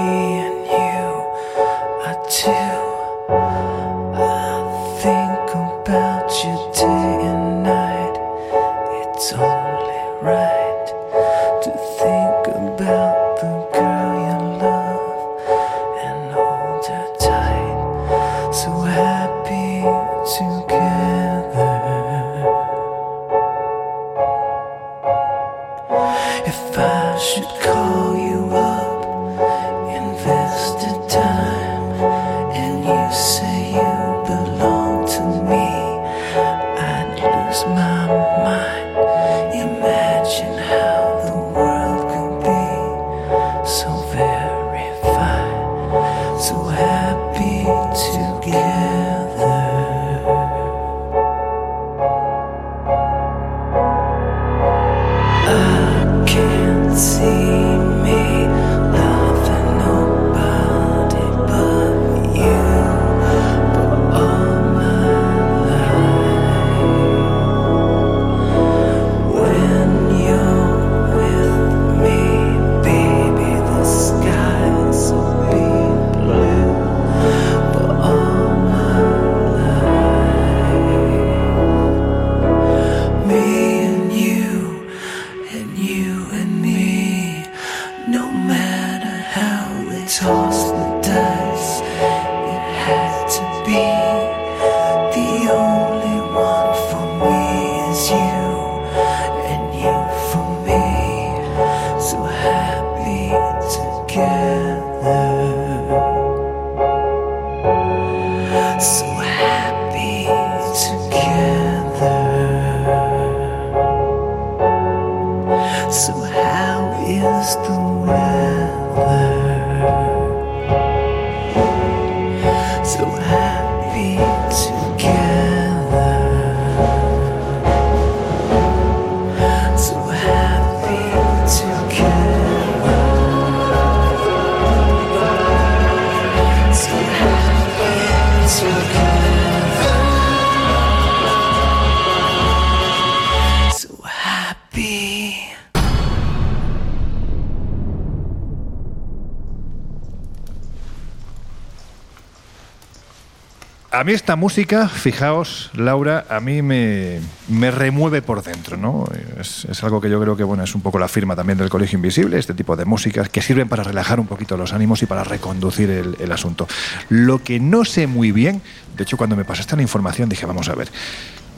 esta música, fijaos, Laura, a mí me, me remueve por dentro, ¿no? Es, algo que yo creo que bueno, es un poco la firma también del Colegio Invisible, este tipo de músicas que sirven para relajar un poquito los ánimos y para reconducir el, el asunto. Lo que no sé muy bien, de hecho cuando me pasaste la información dije, vamos a ver,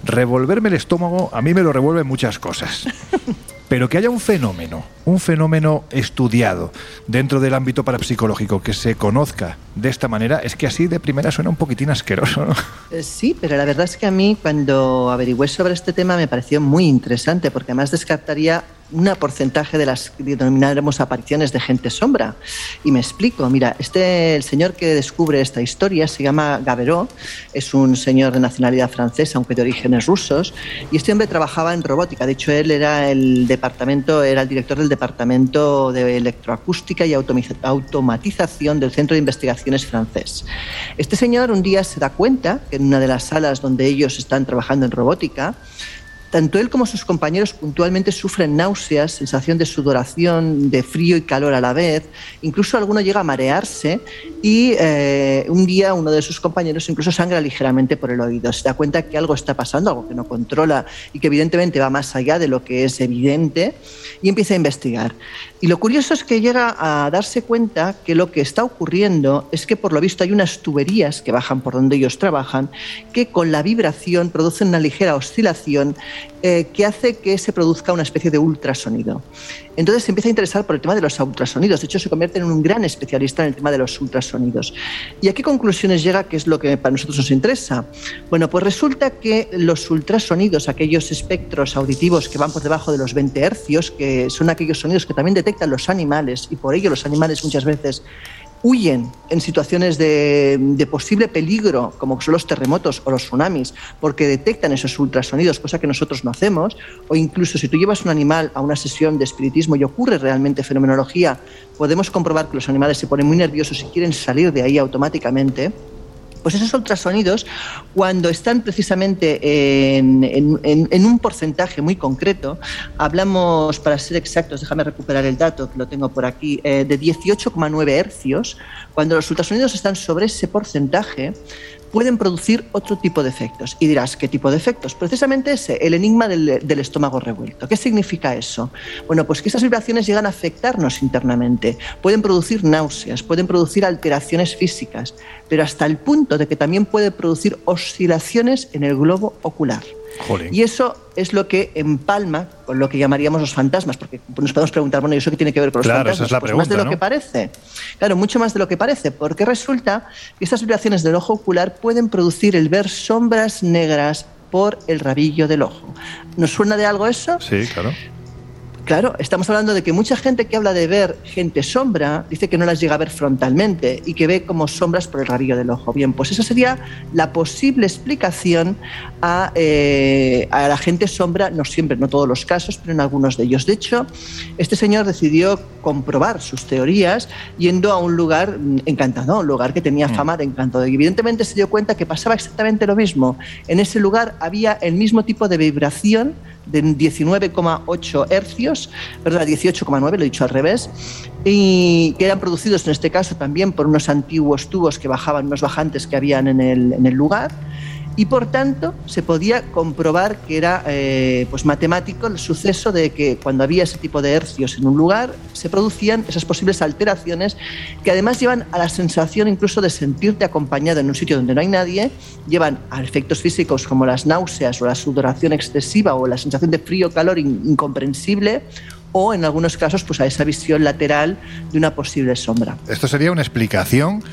revolverme el estómago a mí me lo revuelven muchas cosas. Pero que haya un fenómeno, un fenómeno estudiado dentro del ámbito parapsicológico que se conozca de esta manera, es que así de primera suena un poquitín asqueroso. Eh, Sí, pero la verdad es que a mí cuando averigüé sobre este tema me pareció muy interesante porque además descartaría un porcentaje de las que denominaremos apariciones de gente sombra. Y me explico, mira, este, el señor que descubre esta historia se llama Gaveró, es un señor de nacionalidad francesa, aunque de orígenes rusos, y este hombre trabajaba en robótica. De hecho, él era el departamento, era el director del departamento de electroacústica y automatización del Centro de Investigaciones francés. Este señor un día se da cuenta que en una de las salas donde ellos están trabajando en robótica, tanto él como sus compañeros puntualmente sufren náuseas, sensación de sudoración, de frío y calor a la vez. Incluso alguno llega a marearse y eh, un día uno de sus compañeros incluso sangra ligeramente por el oído. Se da cuenta que algo está pasando, algo que no controla y que evidentemente va más allá de lo que es evidente y empieza a investigar. Y lo curioso es que llega a darse cuenta que lo que está ocurriendo es que por lo visto hay unas tuberías que bajan por donde ellos trabajan que con la vibración producen una ligera oscilación eh, que hace que se produzca una especie de ultrasonido. Entonces se empieza a interesar por el tema de los ultrasonidos. De hecho, se convierte en un gran especialista en el tema de los ultrasonidos. ¿Y a qué conclusiones llega? ¿Qué es lo que para nosotros nos interesa? Bueno, pues resulta que los ultrasonidos, aquellos espectros auditivos que van por debajo de los 20 hercios, que son aquellos sonidos que también detectan los animales, y por ello los animales muchas veces huyen en situaciones de, posible peligro, como son los terremotos o los tsunamis, porque detectan esos ultrasonidos, cosa que nosotros no hacemos, o incluso si tú llevas un animal a una sesión de espiritismo y ocurre realmente fenomenología, podemos comprobar que los animales se ponen muy nerviosos y quieren salir de ahí automáticamente. Pues esos ultrasonidos, cuando están precisamente en, un porcentaje muy concreto, hablamos, para ser exactos, déjame recuperar el dato, que lo tengo por aquí, eh, de 18,9 hercios, cuando los ultrasonidos están sobre ese porcentaje, pueden producir otro tipo de efectos. Y dirás, ¿qué tipo de efectos? Precisamente ese, el enigma del, estómago revuelto. ¿Qué significa eso? Bueno, pues que esas vibraciones llegan a afectarnos internamente, pueden producir náuseas, pueden producir alteraciones físicas, pero hasta el punto de que también puede producir oscilaciones en el globo ocular. Jolín. Y eso es lo que empalma con lo que llamaríamos los fantasmas, porque nos podemos preguntar, bueno, ¿y eso qué tiene que ver con los claro, fantasmas? Esa es la pues pregunta, más de lo que parece. Claro, mucho más de lo que parece, porque resulta que estas vibraciones del ojo ocular pueden producir el ver sombras negras por el rabillo del ojo. ¿Nos suena de algo eso? Sí, claro. Claro, estamos hablando de que mucha gente que habla de ver gente sombra dice que no las llega a ver frontalmente y que ve como sombras por el rabillo del ojo. Bien, pues esa sería la posible explicación a, eh, a, la gente sombra, no siempre, no todos los casos, pero en algunos de ellos. De hecho, este señor decidió comprobar sus teorías yendo a un lugar encantado, un lugar que tenía fama de encanto. Y evidentemente se dio cuenta que pasaba exactamente lo mismo. En ese lugar había el mismo tipo de vibración de 19,8 hercios, perdón, 18,9, lo he dicho al revés, y que eran producidos en este caso también por unos antiguos tubos que bajaban, unos bajantes que habían en el, en el lugar y por tanto se podía comprobar que era eh, pues matemático el suceso de que cuando había ese tipo de hercios en un lugar se producían esas posibles alteraciones que además llevan a la sensación incluso de sentirte acompañado en un sitio donde no hay nadie, llevan a efectos físicos como las náuseas o la sudoración excesiva o la sensación de frío-calor incomprensible o en algunos casos pues a esa visión lateral de una posible sombra. Esto sería una explicación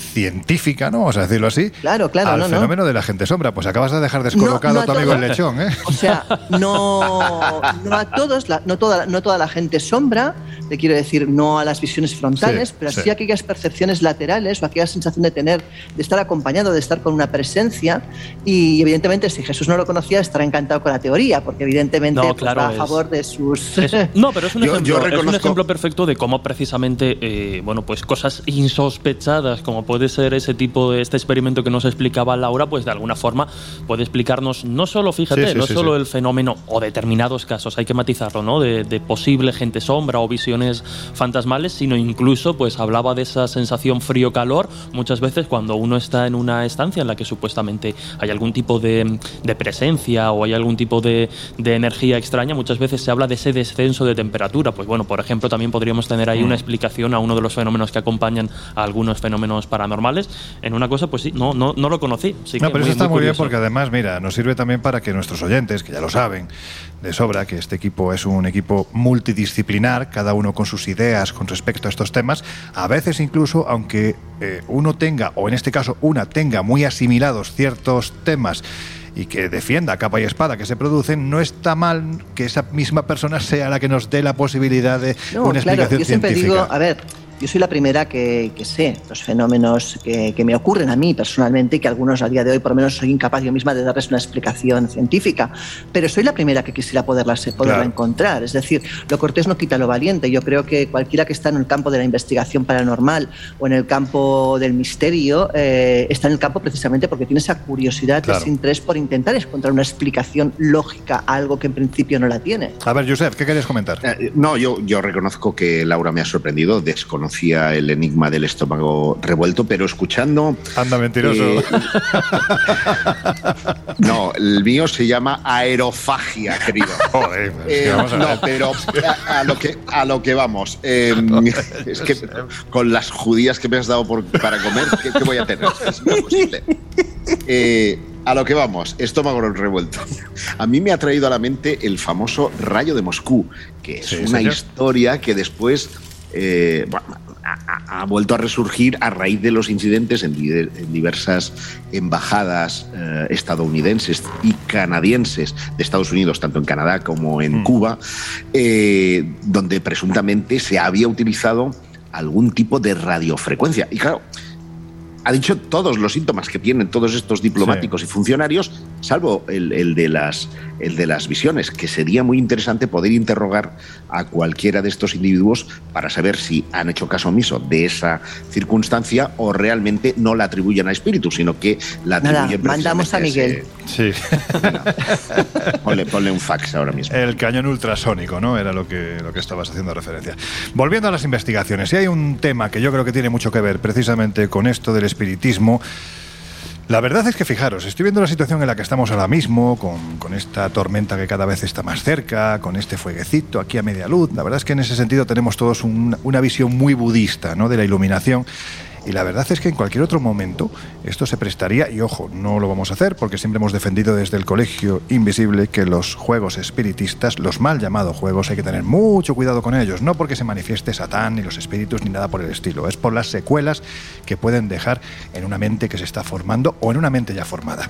científica, ¿no? Vamos a decirlo así. Claro, claro. Al no, fenómeno no. de la gente sombra. Pues acabas de dejar descolocado no, a tu amigo el lechón, ¿eh? O sea, no, no a todos, la, no, toda, no toda la gente sombra, te quiero decir, no a las visiones frontales, Sí, pero sí, sí. aquellas percepciones laterales o aquella sensación de tener, de estar acompañado, de estar con una presencia. Y evidentemente, si Jesús no lo conocía, estará encantado con la teoría, porque evidentemente No, pues, claro, va a es- favor de sus. Es- no, pero es un, Yo- ejemplo, yo es un reconozco- ejemplo perfecto de cómo precisamente, eh, bueno, pues cosas insospechadas, como puede ser ese tipo de este experimento que nos explicaba Laura, pues de alguna forma puede explicarnos no solo, fíjate, Sí, sí, no sí, solo el fenómeno o determinados casos, hay que matizarlo, ¿no? De, de posible gente sombra o visiones fantasmales, sino incluso, pues hablaba de esa sensación frío-calor muchas veces cuando uno está en una estancia en la que supuestamente hay algún tipo de, de presencia o hay algún tipo de, de energía extraña, muchas veces se habla de ese descenso de temperatura. Pues bueno, por ejemplo, también podríamos tener ahí una explicación a uno de los fenómenos que acompañan a algunos fenómenos paranormales. En una cosa, pues sí, no, no, no lo conocí. Sí No, que pero eso está muy bien porque además, mira, nos sirve también para que nuestros oyentes, que ya lo saben de sobra, que este equipo es un equipo multidisciplinar, cada uno con sus ideas con respecto a estos temas, a veces incluso, aunque eh, uno tenga, o en este caso una tenga muy asimilados ciertos temas, y que defienda capa y espada que se producen, no está mal que esa misma persona sea la que nos dé la posibilidad de No, una claro, explicación yo siempre científica. digo, a ver, yo soy la primera que, que sé los fenómenos que, que me ocurren a mí personalmente y que algunos a día de hoy por lo menos soy incapaz yo misma de darles una explicación científica, pero soy la primera que quisiera poderla, poderla Claro. encontrar. Es decir, lo cortés no quita lo valiente. Yo creo que cualquiera que está en el campo de la investigación paranormal o en el campo del misterio eh, está en el campo precisamente porque tiene esa curiosidad, Claro. ese interés por intentar encontrar una explicación lógica a algo que en principio no la tiene. A ver, Josep, ¿qué querías comentar? Eh, No, yo, yo reconozco que Laura me ha sorprendido, el enigma del estómago revuelto, pero escuchando... Anda, mentiroso. eh, no, el mío se llama aerofagia, querido. Joder, pues, Eh, ¿qué vamos a no, pero a, a lo que, a lo que vamos. Eh, es que con las judías que me has dado por- para comer, ¿qué, qué voy a tener? Es imposible. Eh, a lo que vamos, estómago revuelto. A mí me ha traído a la mente el famoso rayo de Moscú, que es Sí, una señor. historia que después eh, bueno, ha, vuelto a resurgir a raíz de los incidentes en, di- en diversas embajadas eh, estadounidenses y canadienses de Estados Unidos, tanto en Canadá como en Mm. Cuba, eh, donde presuntamente se había utilizado algún tipo de radiofrecuencia. Y claro, ha dicho todos los síntomas que tienen todos estos diplomáticos y funcionarios, salvo el, el de las, el de las visiones, que sería muy interesante poder interrogar a cualquiera de estos individuos para saber si han hecho caso omiso de esa circunstancia o realmente no la atribuyen a espíritu, sino que la Nada, atribuyen mandamos a Miguel. Sí. ese- Ponle, ponle un fax ahora mismo. El cañón ultrasónico, ¿no? Era lo que, lo que estabas haciendo referencia. Volviendo a las investigaciones, y hay un tema que yo creo que tiene mucho que ver precisamente con esto del La verdad es que fijaros, estoy viendo la situación en la que estamos ahora mismo, con, con esta tormenta que cada vez está más cerca, con este fueguecito aquí a media luz. La verdad es que en ese sentido tenemos todos un- una visión muy budista ¿no? de la iluminación. Y la verdad es que en cualquier otro momento esto se prestaría, y ojo, no lo vamos a hacer porque siempre hemos defendido desde el Colegio Invisible que los juegos espiritistas, los mal llamados juegos, hay que tener mucho cuidado con ellos, no porque se manifieste Satán ni los espíritus ni nada por el estilo, es por las secuelas que pueden dejar en una mente que se está formando o en una mente ya formada.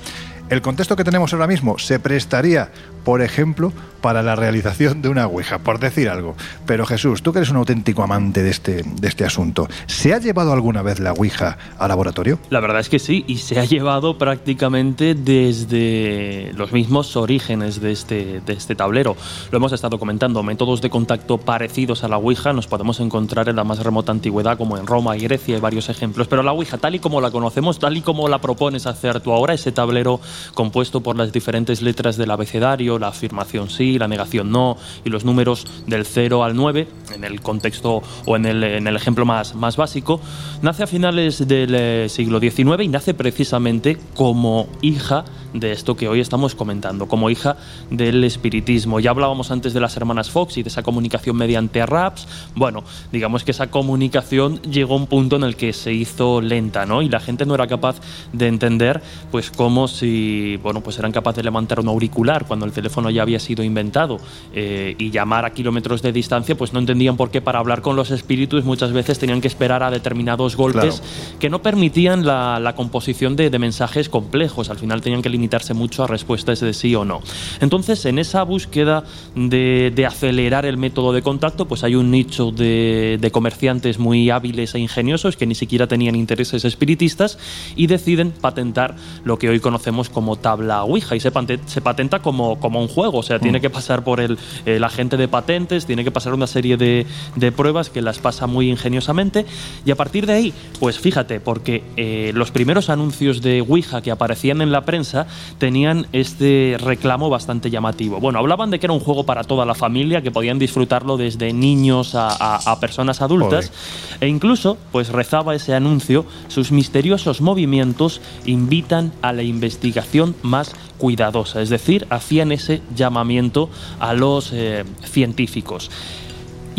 El contexto que tenemos ahora mismo se prestaría, por ejemplo, para la realización de una Ouija, por decir algo. Pero Jesús, tú que eres un auténtico amante de este, de este asunto, ¿se ha llevado alguna vez la Ouija al laboratorio? La verdad es que sí, y se ha llevado prácticamente desde los mismos orígenes de este, de este tablero. Lo hemos estado comentando, métodos de contacto parecidos a la Ouija nos podemos encontrar en la más remota antigüedad, como en Roma y Grecia, hay varios ejemplos. Pero la Ouija, tal y como la conocemos, tal y como la propones hacer tú ahora, ese tablero compuesto por las diferentes letras del abecedario, la afirmación sí, la negación no, y los números del 0 al 9, en el contexto o en el, en el ejemplo más, más básico, nace a finales del eh, siglo XIX y nace precisamente como hija de esto que hoy estamos comentando, como hija del espiritismo. Ya hablábamos antes de las hermanas Fox y de esa comunicación mediante raps. Bueno, digamos que esa comunicación llegó a un punto en el que se hizo lenta, ¿no? Y la gente no era capaz de entender, pues, cómo si, bueno, pues eran capaces de levantar un auricular cuando el teléfono ya había sido inventado eh, y llamar a kilómetros de distancia, pues no entendían por qué para hablar con los espíritus muchas veces tenían que esperar a determinados golpes que no permitían la, la composición de, de mensajes complejos. Al final tenían que limitarse mucho a respuestas de sí o no. Entonces, en esa búsqueda de, de acelerar el método de contacto, pues hay un nicho de, de comerciantes muy hábiles e ingeniosos que ni siquiera tenían intereses espiritistas y deciden patentar lo que hoy conocemos como tabla Ouija. Y se, se patenta como, como un juego, o sea, tiene que pasar por el, el agente de patentes, tiene que pasar una serie de, de pruebas que las pasa muy ingeniosamente. Y a partir de ahí, pues fíjate, porque eh, los primeros anuncios de Ouija que aparecían en la prensa tenían este reclamo bastante llamativo. Bueno, hablaban de que era un juego para toda la familia, que podían disfrutarlo desde niños a, a- a personas adultas, e incluso, pues rezaba ese anuncio, sus misteriosos movimientos invitan a la investigación más cuidadosa, es decir, hacían ese llamamiento a los eh, científicos.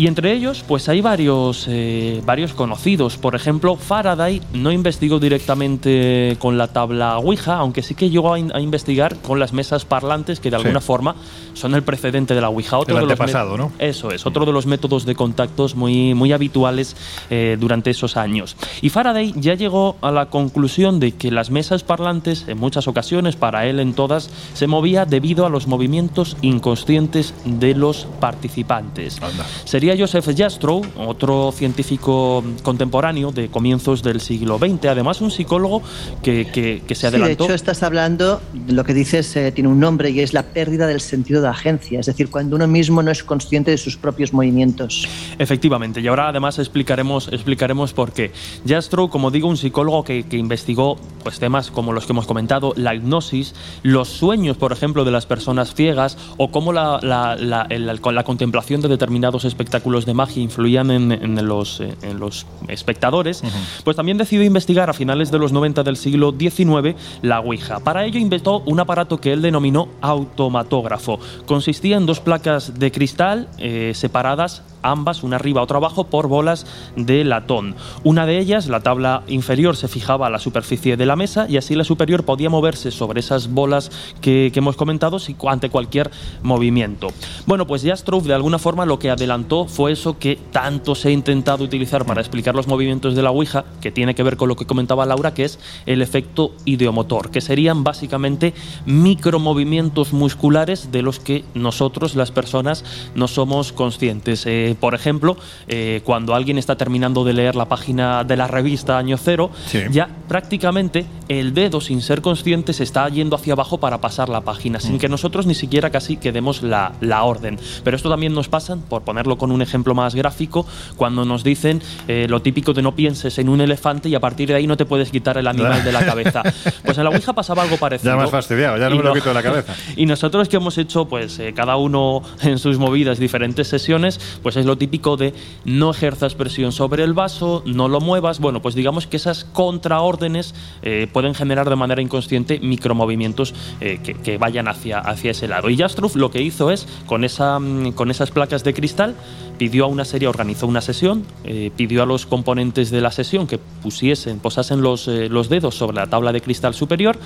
Y entre ellos, pues hay varios, eh, varios conocidos. Por ejemplo, Faraday no investigó directamente con la tabla Ouija, aunque sí que llegó a, in- a investigar con las mesas parlantes, que de Sí. alguna forma son el precedente de la Ouija. El de los antepasado, mé- ¿no? Eso es, otro de los métodos de contactos muy, muy habituales eh, durante esos años. Y Faraday ya llegó a la conclusión de que las mesas parlantes, en muchas ocasiones, para él en todas, se movía debido a los movimientos inconscientes de los participantes. Sería Joseph Jastrow, otro científico contemporáneo de comienzos del siglo XX, además un psicólogo que, que- que se Sí, de adelantó. hecho, estás hablando, lo que dices eh, tiene un nombre y es la pérdida del sentido de agencia, es decir, cuando uno mismo no es consciente de sus propios movimientos. Efectivamente, y ahora además explicaremos, explicaremos por qué. Jastrow, como digo, un psicólogo que, que investigó pues, temas como los que hemos comentado, la hipnosis, los sueños, por ejemplo, de las personas ciegas, o cómo la, la- la- la contemplación de determinados espectáculos de magia influían en, en los, eh, en los espectadores, pues también decidió investigar a finales de los 90 del siglo XIX la Ouija. Para ello inventó un aparato que él denominó automatógrafo. Consistía en dos placas de cristal eh, separadas ambas, una arriba, otra abajo, por bolas de latón. Una de ellas, la tabla inferior, se fijaba a la superficie de la mesa y así la superior podía moverse sobre esas bolas que, hemos comentado ante cualquier movimiento. Bueno, pues Jastrow de alguna forma lo que adelantó fue eso que tanto se ha intentado utilizar para explicar los movimientos de la Ouija, que tiene que ver con lo que comentaba Laura, que es el efecto ideomotor, que serían básicamente micromovimientos musculares de los que nosotros, las personas, no somos conscientes. Eh, por ejemplo, eh, cuando alguien está terminando de leer la página de la revista Año Cero, ya prácticamente el dedo, sin ser consciente, se está yendo hacia abajo para pasar la página, sin que nosotros ni siquiera casi que demos la, la orden. Pero esto también nos pasa, por ponerlo con un ejemplo más gráfico, cuando nos dicen eh, lo típico de no pienses en un elefante y a partir de ahí no te puedes quitar el animal de la cabeza. Pues en la Ouija pasaba algo parecido. Ya me has fastidiado, ya no me lo quito de la cabeza. y nosotros que hemos hecho, pues cada uno en sus movidas, diferentes sesiones, pues es lo típico de no ejerzas presión sobre el vaso, no lo muevas. Bueno, pues digamos que esas contraórdenes eh, pueden generar de manera inconsciente micromovimientos eh, que, vayan hacia, hacia ese lado. Y Jastruff lo que hizo es, con, esa, mm, con esas placas de cristal, pidió a una serie, organizó una sesión, eh, pidió a los componentes de la sesión que pusiesen, posasen los, eh, los dedos sobre la tabla de cristal superior.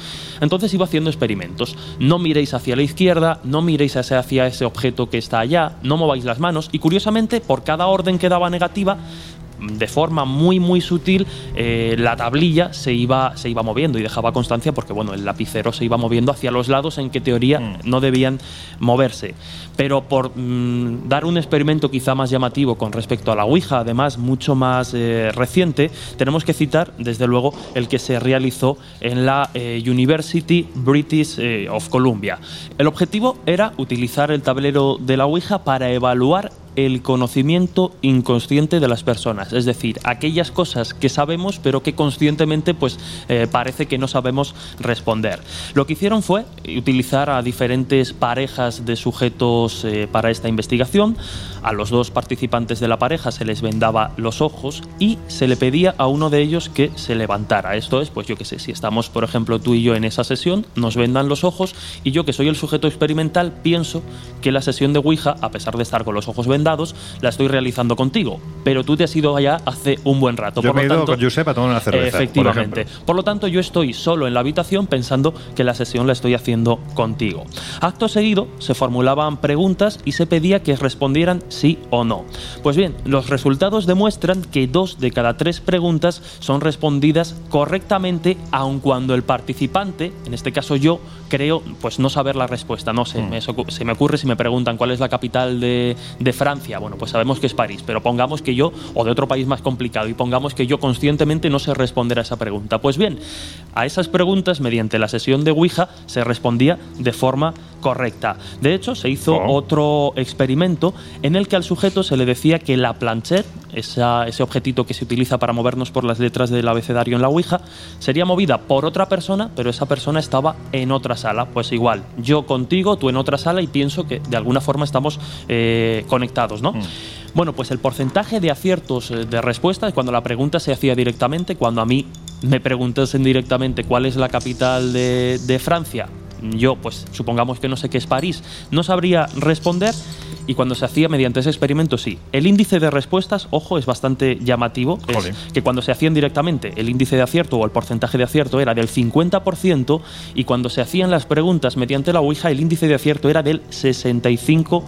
Entonces iba haciendo experimentos. No miréis hacia la izquierda, no miréis hacia, hacia ese objeto que está allá, no mováis las manos. Y curiosamente, por cada orden que daba negativa, de forma muy muy sutil eh, la tablilla se iba, se iba moviendo y dejaba constancia porque bueno, el lapicero se iba moviendo hacia los lados en que teoría Mm. no debían moverse. Pero por mm, dar un experimento quizá más llamativo con respecto a la Ouija, además mucho más eh, reciente, tenemos que citar desde luego el que se realizó en la eh, University British of Columbia. El objetivo era utilizar el tablero de la Ouija para evaluar el conocimiento inconsciente de las personas, es decir, aquellas cosas que sabemos pero que conscientemente pues eh, parece que no sabemos responder. Lo que hicieron fue utilizar a diferentes parejas de sujetos eh, para esta investigación. A los dos participantes de la pareja se les vendaba los ojos y se le pedía a uno de ellos que se levantara. Esto es, pues yo que sé, si estamos, por ejemplo, tú y yo en esa sesión, nos vendan los ojos y yo que soy el sujeto experimental pienso que la sesión de Ouija, a pesar de estar con los ojos vendados, la estoy realizando contigo. Pero tú te has ido allá hace un buen rato. Yo por me he lo ido tanto, con Josep a tomar una cerveza. por Efectivamente. ejemplo. Por, lo tanto, yo estoy solo en la habitación pensando que la sesión la estoy haciendo contigo. Acto seguido, se formulaban preguntas y se pedía que respondieran sí o no. Pues bien, los resultados demuestran que dos de cada tres preguntas son respondidas correctamente, aun cuando el participante, en este caso yo, creo pues no saber la respuesta. No sé, me socu- se me ocurre si me preguntan cuál es la capital de, de Francia. Bueno, pues sabemos que es París, pero pongamos que yo, o de otro país más complicado, y pongamos que yo conscientemente no sé responder a esa pregunta. Pues bien, a esas preguntas, mediante la sesión de Ouija, se respondía de forma correcta. De hecho, se hizo otro experimento en el que al sujeto se le decía que la planchette, esa- ese objetito que se utiliza para movernos por las letras del abecedario en la Ouija, sería movida por otra persona, pero esa persona estaba en otra sala. Pues igual, yo contigo, tú en otra sala y pienso que de alguna forma estamos eh, conectados, ¿no? Bueno, pues el porcentaje de aciertos eh, de respuestas, cuando la pregunta se hacía directamente, cuando a mí me preguntasen directamente cuál es la capital de, de Francia, yo, pues supongamos que no sé qué es París, no sabría responder. Y cuando se hacía mediante ese experimento, sí. El índice de respuestas, ojo, es bastante llamativo. Es que cuando se hacían directamente, el índice de acierto o el porcentaje de acierto era del 50%, y cuando se hacían las preguntas mediante la Ouija, el índice de acierto era del 65%.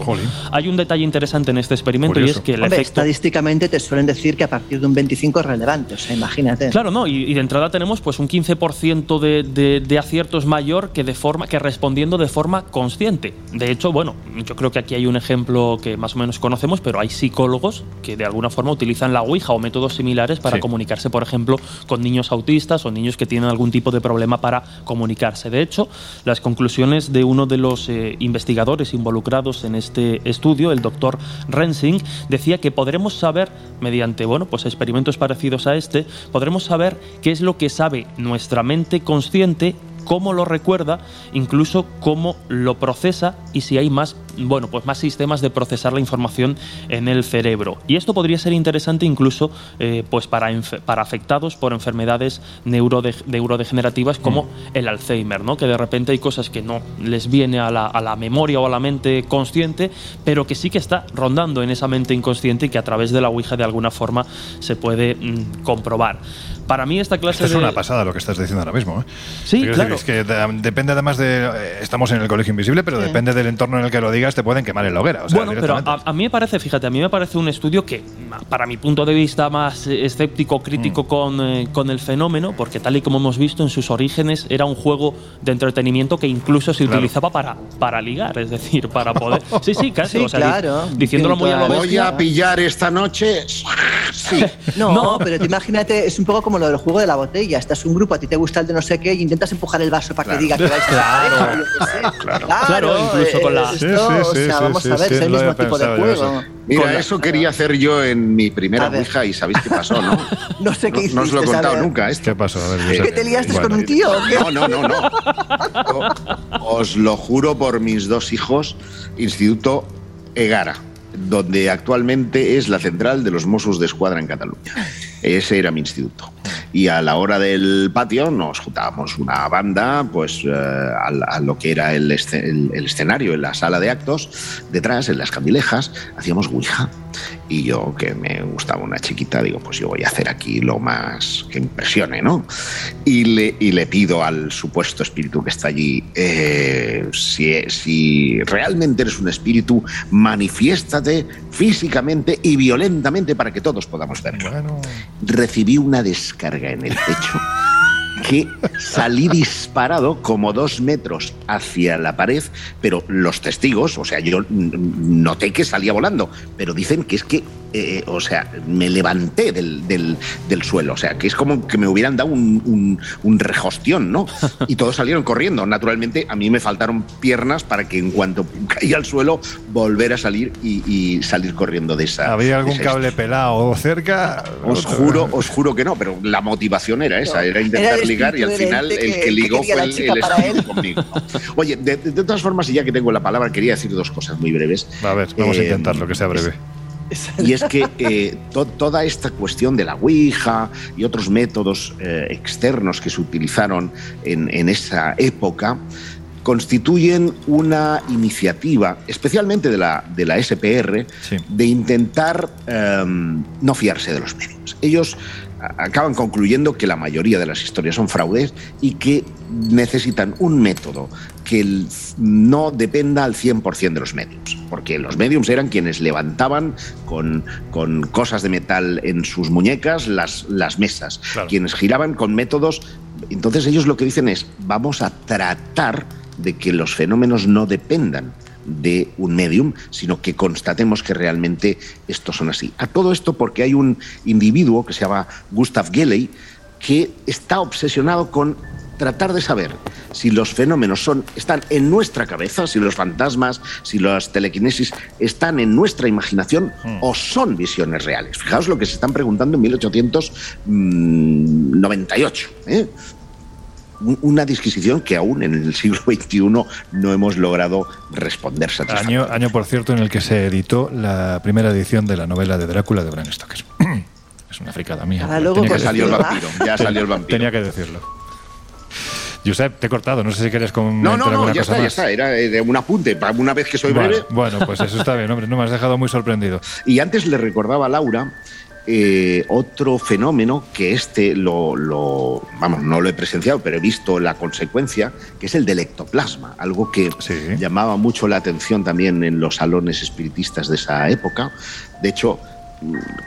Jolín. Hay un detalle interesante en este experimento y es que el Hombre, efecto. estadísticamente te suelen decir que a partir de un 25 es relevante, o sea, imagínate. Claro, no, y, y de entrada tenemos pues un 15% de, de, de aciertos mayor que de forma que respondiendo de forma consciente. De hecho, bueno, yo creo que aquí hay un ejemplo que más o menos conocemos, pero hay psicólogos que de alguna forma utilizan la Ouija o métodos similares para Sí. comunicarse, por ejemplo, con niños autistas o niños que tienen algún tipo de problema para comunicarse. De hecho, las conclusiones de uno de los eh, investigadores involucrados en este estudio, el doctor Rensing, decía que podremos saber, mediante bueno, pues experimentos parecidos a este, podremos saber qué es lo que sabe nuestra mente consciente cómo lo recuerda, incluso cómo lo procesa y si hay más, bueno, pues más sistemas de procesar la información en el cerebro. Y esto podría ser interesante incluso eh, pues para, para afectados por enfermedades neurode- neurodegenerativas como el Alzheimer, ¿no? Que de repente hay cosas que no les viene a la, a la memoria o a la mente consciente, pero que sí que está rondando en esa mente inconsciente y que a través de la Ouija de alguna forma se puede mm, comprobar. Para mí esta clase Esto es de... una pasada lo que estás diciendo ahora mismo. ¿eh? Sí, claro. decir, es que de- depende además de. eh, Estamos en el colegio invisible, pero depende del entorno en el que lo digas, te pueden quemar en la hoguera. O sea, bueno, pero a, a mí me parece, fíjate, a mí me parece un estudio que, para mi punto de vista más eh, escéptico, Mm. crítico con, eh, con el fenómeno, porque tal y como hemos visto en sus orígenes, era un juego de entretenimiento que incluso se Claro. utilizaba para, para ligar, es decir, para poder. Sí, sí, casi. Sí, o sea, di- claro. Diciéndolo muy a lo Voy Voy bestia. a pillar esta noche. Sí. No, No. pero te imagínate, es un poco como lo del juego de la botella. Estás un grupo, a ti te gusta el de no sé qué y intentas empujar el vaso para Claro. que diga que vais a Claro. qué sé. Claro. Claro, incluso con la- esto, Sí, sí, o sea, sí, vamos sí, a ver, sí, es el mismo tipo de juego. eso. Mira, Con la- eso quería hacer yo en mi primera A. Ouija y ¿sabéis qué pasó, no? No sé qué No, no os lo he hiciste, contado nunca esto. ¿Qué pasó? A ver. ¿Que te liaste Bueno, con un tío? No, no, no, no. Yo os lo juro por mis dos hijos, Instituto Egara, donde actualmente es la central de los Mossos de Escuadra en Cataluña. Ese era mi instituto. Y a la hora del patio nos juntábamos una banda, pues eh, a, lo que era el escenario, en la sala de actos, detrás, en las candilejas, hacíamos Ouija. Y yo, que me gustaba una chiquita, digo, pues yo voy a hacer aquí lo más que impresione, ¿no? Y le, y le pido al supuesto espíritu que está allí, eh, si, si realmente eres un espíritu, manifiéstate físicamente y violentamente para que todos podamos verlo. Recibí una descarga en el pecho que salí disparado como dos metros hacia la pared, pero los testigos, o sea, yo noté que salía volando, pero dicen que es que eh, o sea, me levanté del, del, del, suelo, o sea, que es como que me hubieran dado un, un, un, rejostión, ¿no? Y todos salieron corriendo. Naturalmente, a mí me faltaron piernas para que en cuanto caía al suelo, volver a salir y, y salir corriendo de esa. ¿Había algún cable pelado cerca? Os juro, os juro que no, pero la motivación era esa, era intentar era ligar y al final el que ligó fue el, el conmigo. Oye, de, de, de, todas formas, y ya que tengo la palabra, quería decir dos cosas muy breves. A ver, vamos eh, a intentarlo, que sea breve. Y es que eh, to toda esta cuestión de la Ouija y otros métodos eh, externos que se utilizaron en, en esa época constituyen una iniciativa, especialmente de la, de la SPR, sí. de intentar um, no fiarse de los medios. Ellos acaban concluyendo que la mayoría de las historias son fraudes y que necesitan un método que no dependa al 100% de los mediums, porque los mediums eran quienes levantaban con, con cosas de metal en sus muñecas las, las mesas, claro. quienes giraban con métodos. Entonces ellos lo que dicen es, vamos a tratar de que los fenómenos no dependan de un medium, sino que constatemos que realmente estos son así. A todo esto porque hay un individuo que se llama Gustav Gelley que está obsesionado con tratar de saber si los fenómenos son, están en nuestra cabeza, si los fantasmas, si las telequinesis están en nuestra imaginación mm. o son visiones reales. Fijaos lo que se están preguntando en 1898. ¿eh? Una disquisición que aún en el siglo XXI no hemos logrado responder año, año, por cierto, en el que se editó la primera edición de la novela de Drácula de Bram Stoker. es una fricada mía. Ah, luego ya salió el vampiro. Ya salió el vampiro. Tenía que decirlo. Josep, te he cortado, no sé si quieres con No, no, no, ya está, más. ya está, era de un apunte, para una vez que soy vale, breve. Bueno, pues eso está bien, hombre, no me has dejado muy sorprendido. Y antes le recordaba a Laura eh, otro fenómeno que este lo, lo, vamos, no lo he presenciado, pero he visto la consecuencia, que es el del ectoplasma, algo que sí. llamaba mucho la atención también en los salones espiritistas de esa época. De hecho,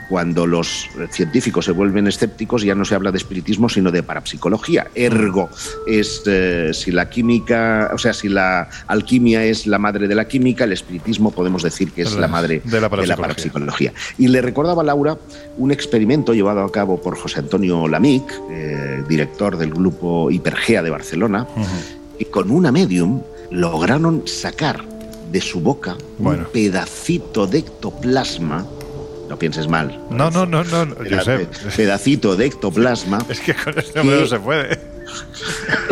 cuando los científicos se vuelven escépticos ya no se habla de espiritismo sino de parapsicología. Ergo es eh, si la química, o sea, si la alquimia es la madre de la química, el espiritismo podemos decir que es la madre de la, de la parapsicología. Y le recordaba a Laura un experimento llevado a cabo por José Antonio Lamic, eh, director del grupo Hipergea de Barcelona, uh -huh. y con una medium lograron sacar de su boca bueno. un pedacito de ectoplasma no pienses mal. No, no, no, no, yo sé. Pedacito de ectoplasma. Es que con este hombre no se puede.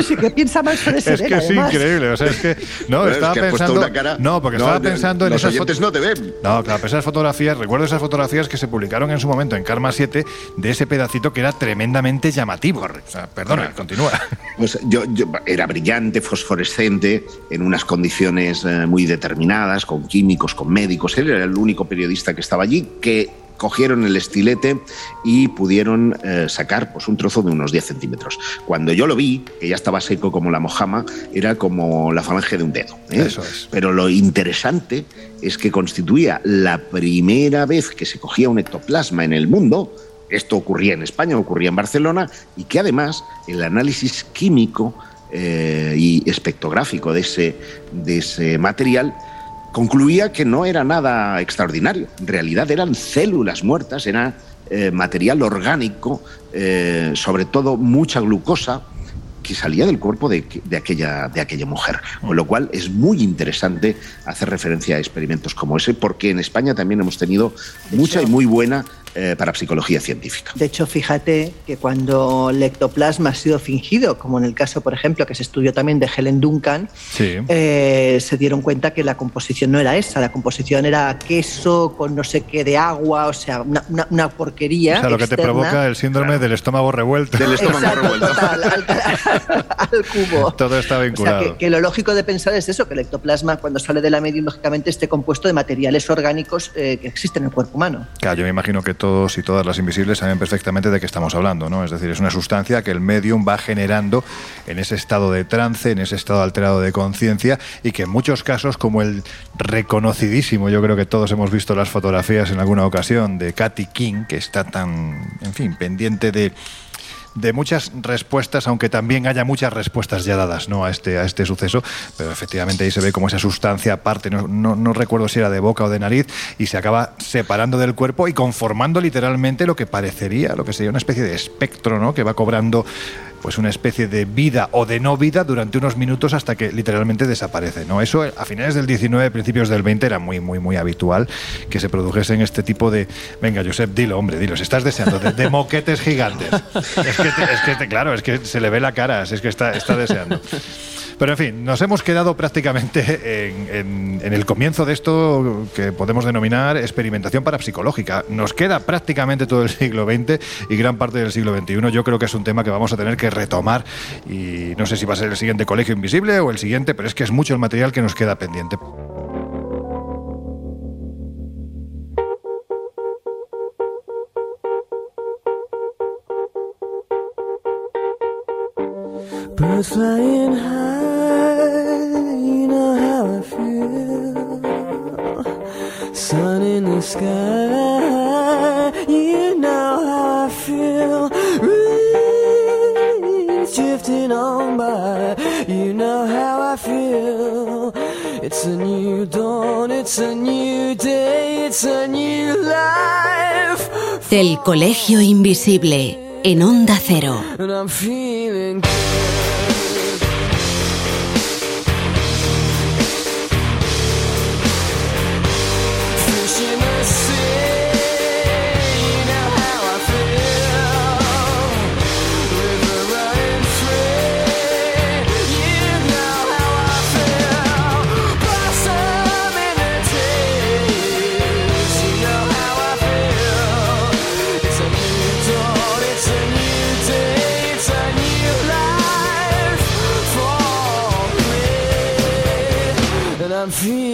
Sí, que piensa mal sobre Es que es increíble, o sea, es que no, Pero estaba es que pensando una cara, No, porque no, estaba pensando en los esas oyentes no te ven. No, claro, esas fotografías, recuerdo esas fotografías que se publicaron en su momento en Karma 7 de ese pedacito que era tremendamente llamativo. O sea, perdona, Correcto. continúa. Pues yo, yo, era brillante, fosforescente, en unas condiciones eh, muy determinadas, con químicos, con médicos. Él era el único periodista que estaba allí que cogieron el estilete y pudieron eh, sacar pues, un trozo de unos 10 centímetros. Cuando yo lo vi, que ya estaba seco como la mojama, era como la falange de un dedo. ¿eh? Eso es. Pero lo interesante es que constituía la primera vez que se cogía un ectoplasma en el mundo, esto ocurría en España, ocurría en Barcelona, y que además el análisis químico eh, y espectrográfico de ese, de ese material concluía que no era nada extraordinario. En realidad eran células muertas, era eh, material orgánico, eh, sobre todo mucha glucosa que salía del cuerpo de, de, aquella, de aquella mujer. Con lo cual es muy interesante hacer referencia a experimentos como ese, porque en España también hemos tenido mucha y muy buena eh, parapsicología científica. De hecho, fíjate que cuando el ectoplasma ha sido fingido, como en el caso, por ejemplo, que se estudió también de Helen Duncan, eh, se dieron cuenta que la composición no era esa, la composición era queso con no sé qué de agua, o sea, una, porquería. O sea, lo que te provoca el síndrome del estómago revuelto. Del estómago revuelto. al, cubo. Todo está vinculado. O sea, que, lo lógico de pensar es eso, que el ectoplasma cuando sale de la media, lógicamente esté compuesto de materiales orgánicos eh, que existen en el cuerpo humano. Claro, yo me imagino que todos y todas las invisibles saben perfectamente de qué estamos hablando, ¿no? Es decir, es una sustancia que el medium va generando en ese estado de trance, en ese estado alterado de conciencia y que en muchos casos, como el reconocidísimo, yo creo que todos hemos visto las fotografías en alguna ocasión de Katy King, que está tan, en fin, pendiente de de muchas respuestas, aunque también haya muchas respuestas ya dadas ¿no? a, este, a este suceso, pero efectivamente ahí se ve como esa sustancia aparte, no, no, recuerdo si era de boca o de nariz, y se acaba separando del cuerpo y conformando literalmente lo que parecería, lo que sería una especie de espectro, ¿no? que va cobrando pues una especie de vida o de no vida durante unos minutos hasta que literalmente desaparece. ¿no? Eso a finales del 19, principios del 20 era muy, muy, muy habitual que se produjese en este tipo de... Venga, Josep, dilo, hombre, dilo, si estás deseando, de, moquetes gigantes. Es que, claro, es que se le ve la cara, es que está, está deseando. Pero en fin, nos hemos quedado prácticamente en, el comienzo de esto que podemos denominar experimentación parapsicológica. Nos queda prácticamente todo el siglo XX y gran parte del siglo XXI. Yo creo que es un tema que vamos a tener que retomar. Y no sé si va a ser el siguiente Colegio Invisible o el siguiente, pero es que es mucho el material que nos queda pendiente. Drifting on by, you know how I feel. It's a new dawn, it's a new day, it's a new life. El Colegio Invisible en Onda Cero. vida.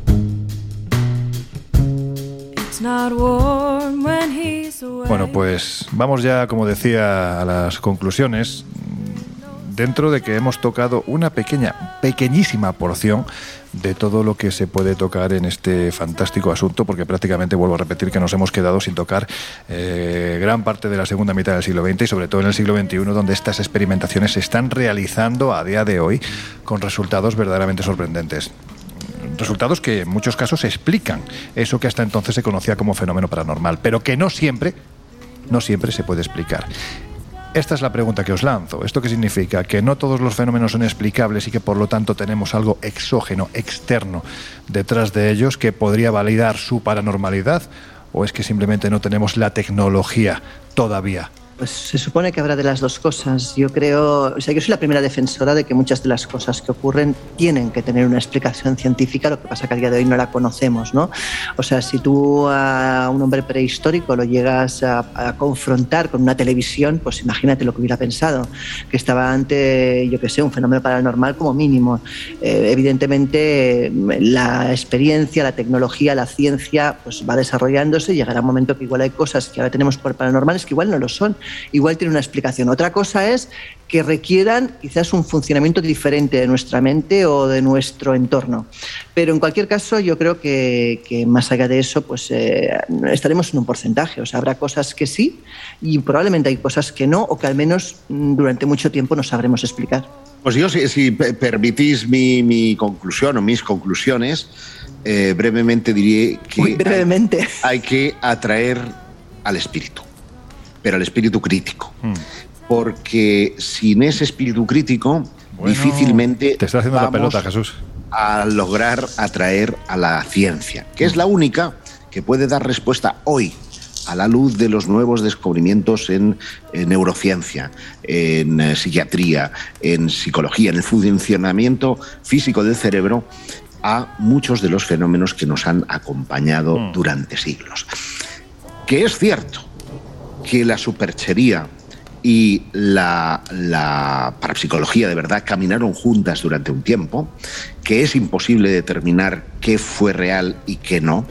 Bueno, pues vamos ya, como decía, a las conclusiones. Dentro de que hemos tocado una pequeña, pequeñísima porción de todo lo que se puede tocar en este fantástico asunto, porque prácticamente vuelvo a repetir que nos hemos quedado sin tocar eh, gran parte de la segunda mitad del siglo XX y sobre todo en el siglo XXI, donde estas experimentaciones se están realizando a día de hoy con resultados verdaderamente sorprendentes resultados que en muchos casos explican eso que hasta entonces se conocía como fenómeno paranormal, pero que no siempre, no siempre se puede explicar. Esta es la pregunta que os lanzo. ¿Esto qué significa? ¿Que no todos los fenómenos son explicables y que por lo tanto tenemos algo exógeno, externo, detrás de ellos que podría validar su paranormalidad? ¿O es que simplemente no tenemos la tecnología todavía Pues se supone que habrá de las dos cosas. Yo creo, o sea, yo soy la primera defensora de que muchas de las cosas que ocurren tienen que tener una explicación científica, lo que pasa que a día de hoy no la conocemos, ¿no? O sea, si tú a un hombre prehistórico lo llegas a, a confrontar con una televisión, pues imagínate lo que hubiera pensado, que estaba ante, yo qué sé, un fenómeno paranormal como mínimo. Eh, evidentemente, la experiencia, la tecnología, la ciencia, pues va desarrollándose y llegará un momento que igual hay cosas que ahora tenemos por paranormales que igual no lo son igual tiene una explicación. Otra cosa es que requieran quizás un funcionamiento diferente de nuestra mente o de nuestro entorno. Pero en cualquier caso, yo creo que, que más allá de eso, pues eh, estaremos en un porcentaje. O sea, habrá cosas que sí y probablemente hay cosas que no, o que al menos mm, durante mucho tiempo no sabremos explicar. Pues yo, si, si permitís mi, mi, conclusión o mis conclusiones, eh, brevemente diré que Muy brevemente. Hay, hay que atraer al espíritu pero al espíritu crítico. Mm. Porque sin ese espíritu crítico, bueno, difícilmente te está haciendo vamos la pelota, Jesús. a lograr atraer a la ciencia, que es la única que puede dar respuesta hoy a la luz de los nuevos descubrimientos en, en neurociencia, en eh, psiquiatría, en psicología, en el funcionamiento físico del cerebro, a muchos de los fenómenos que nos han acompañado mm. durante siglos. Que es cierto que la superchería y la, parapsicología de verdad caminaron juntas durante un tiempo, que es imposible determinar qué fue real y qué no,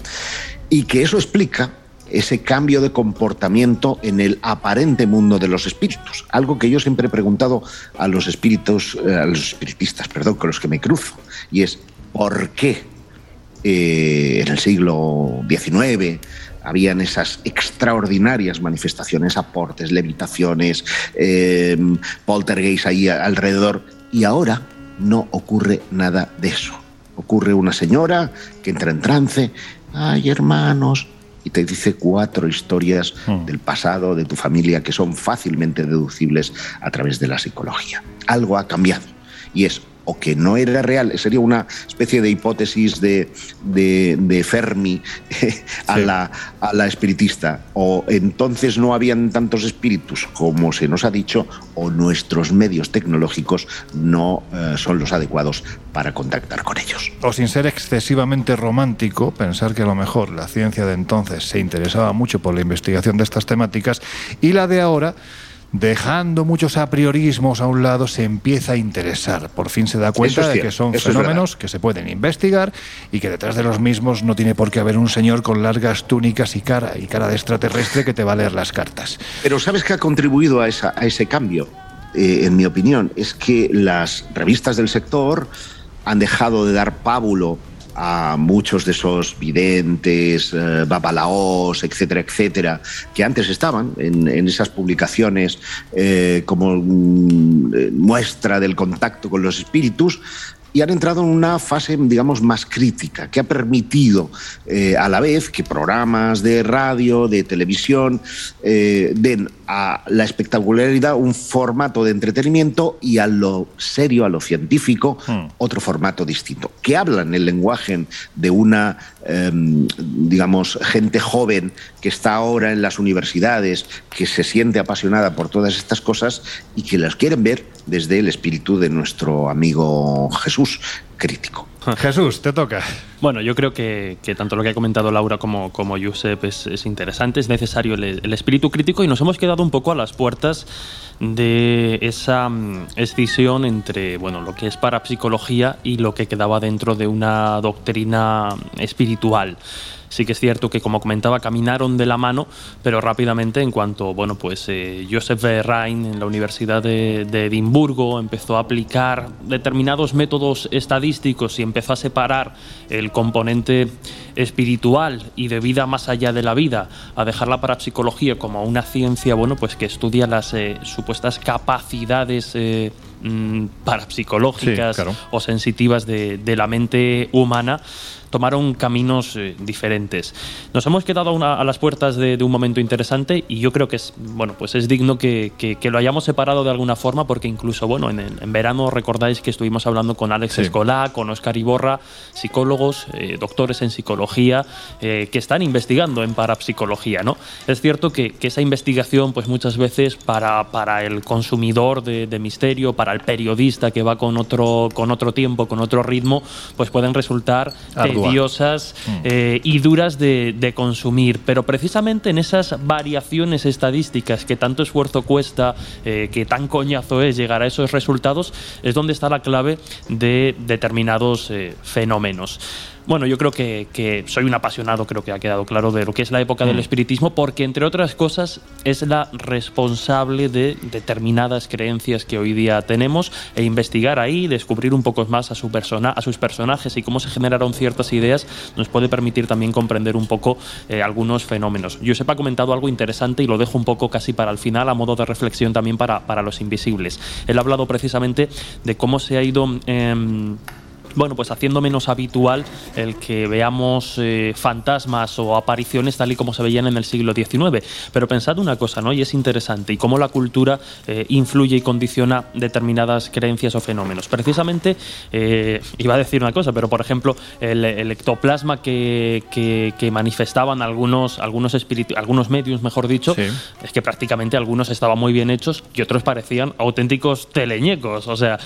y que eso explica ese cambio de comportamiento en el aparente mundo de los espíritus, algo que yo siempre he preguntado a los espíritus, eh, a los espiritistas, perdón, con los que me cruzo, y es ¿por qué eh, en el siglo XIX habían esas extraordinarias manifestaciones, aportes, levitaciones, eh, poltergeist ahí alrededor, y ahora no ocurre nada de eso. Ocurre una señora que entra en trance, ay hermanos, y te dice cuatro historias mm. del pasado de tu familia que son fácilmente deducibles a través de la psicología. Algo ha cambiado y es o que no era real, sería una especie de hipótesis de, de, de Fermi a, sí. la, a, la, espiritista, o entonces no habían tantos espíritus como se nos ha dicho, o nuestros medios tecnológicos no eh, son los adecuados para contactar con ellos. O sin ser excesivamente romántico, pensar que a lo mejor la ciencia de entonces se interesaba mucho por la investigación de estas temáticas y la de ahora dejando muchos apriorismos a un lado, se empieza a interesar. Por fin se da cuenta de que son fenómenos que se pueden investigar y que detrás de los mismos no tiene por qué haber un señor con largas túnicas y cara y cara de extraterrestre que te va a leer las cartas. Pero ¿sabes qué ha contribuido a, esa, a ese cambio? Eh, en mi opinión, es que las revistas del sector han dejado de dar pábulo a muchos de esos videntes, eh, babalaos, etcétera, etcétera, que antes estaban en, esas publicaciones eh, como mm, muestra del contacto con los espíritus, y han entrado en una fase, digamos, más crítica, que ha permitido eh, a la vez que programas de radio, de televisión, eh, den a la espectacularidad un formato de entretenimiento y a lo serio, a lo científico, hmm. otro formato distinto, que hablan el lenguaje de una em, digamos, gente joven que está ahora en las universidades, que se siente apasionada por todas estas cosas y que las quieren ver desde el espíritu de nuestro amigo Jesús crítico. Jesús, te toca. Bueno, yo creo que, tanto lo que ha comentado Laura como, como Josep es, interesante, es necesario el, espíritu crítico y nos hemos quedado un poco a las puertas de esa mm, escisión entre bueno, lo que es parapsicología y lo que quedaba dentro de una doctrina espiritual sí que es cierto que, como comentaba, caminaron de la mano, pero rápidamente, en cuanto, bueno, pues eh, Joseph Rhein en la Universidad de, Edimburgo empezó a aplicar determinados métodos estadísticos y empezó a separar el componente espiritual y de vida más allá de la vida, a dejar la parapsicología como una ciencia, bueno, pues que estudia las eh, supuestas capacidades eh, mm, parapsicológicas o sensitivas de la mente humana, tomaron caminos eh, diferentes. Nos hemos quedado a las puertas de, un momento interesante y yo creo que es, bueno, pues es digno que, lo hayamos separado de alguna forma porque incluso, bueno, en, verano recordáis que estuvimos hablando con Alex Escolá, con Oscar Iborra, psicólogos, eh, doctores en psicología, eh, que están investigando en parapsicología, ¿no? Es cierto que, esa investigación, pues muchas veces para, para el consumidor de, de, misterio, para el periodista que va con otro, con otro tiempo, con otro ritmo, pues pueden resultar mm. eh, y duras de, consumir. Pero precisamente en esas variaciones estadísticas que tanto esfuerzo cuesta, eh, que tan coñazo es llegar a esos resultados, es donde está la clave de determinados eh, fenómenos. Bueno, yo creo que, soy un apasionado, creo que ha quedado claro, de lo que es la época del mm. espiritismo, porque entre otras cosas es la responsable de determinadas creencias que hoy día tenemos e investigar ahí, descubrir un poco más a, su persona, a sus personajes y cómo se generaron ciertas ideas, nos puede permitir también comprender un poco eh, algunos fenómenos. Josep ha comentado algo interesante y lo dejo un poco casi para el final, a modo de reflexión también para, para los invisibles. Él ha hablado precisamente de cómo se ha ido... Em, bueno, pues haciendo menos habitual el que veamos eh, fantasmas o apariciones tal y como se veían en el siglo XIX. Pero pensad una cosa, ¿no? Y es interesante, y cómo la cultura eh, influye y condiciona determinadas creencias o fenómenos. Precisamente, eh, iba a decir una cosa, pero por ejemplo, el, ectoplasma que, manifestaban algunos, algunos, algunos medios, mejor dicho, es que prácticamente algunos estaban muy bien hechos y otros parecían auténticos teleñecos. O sea,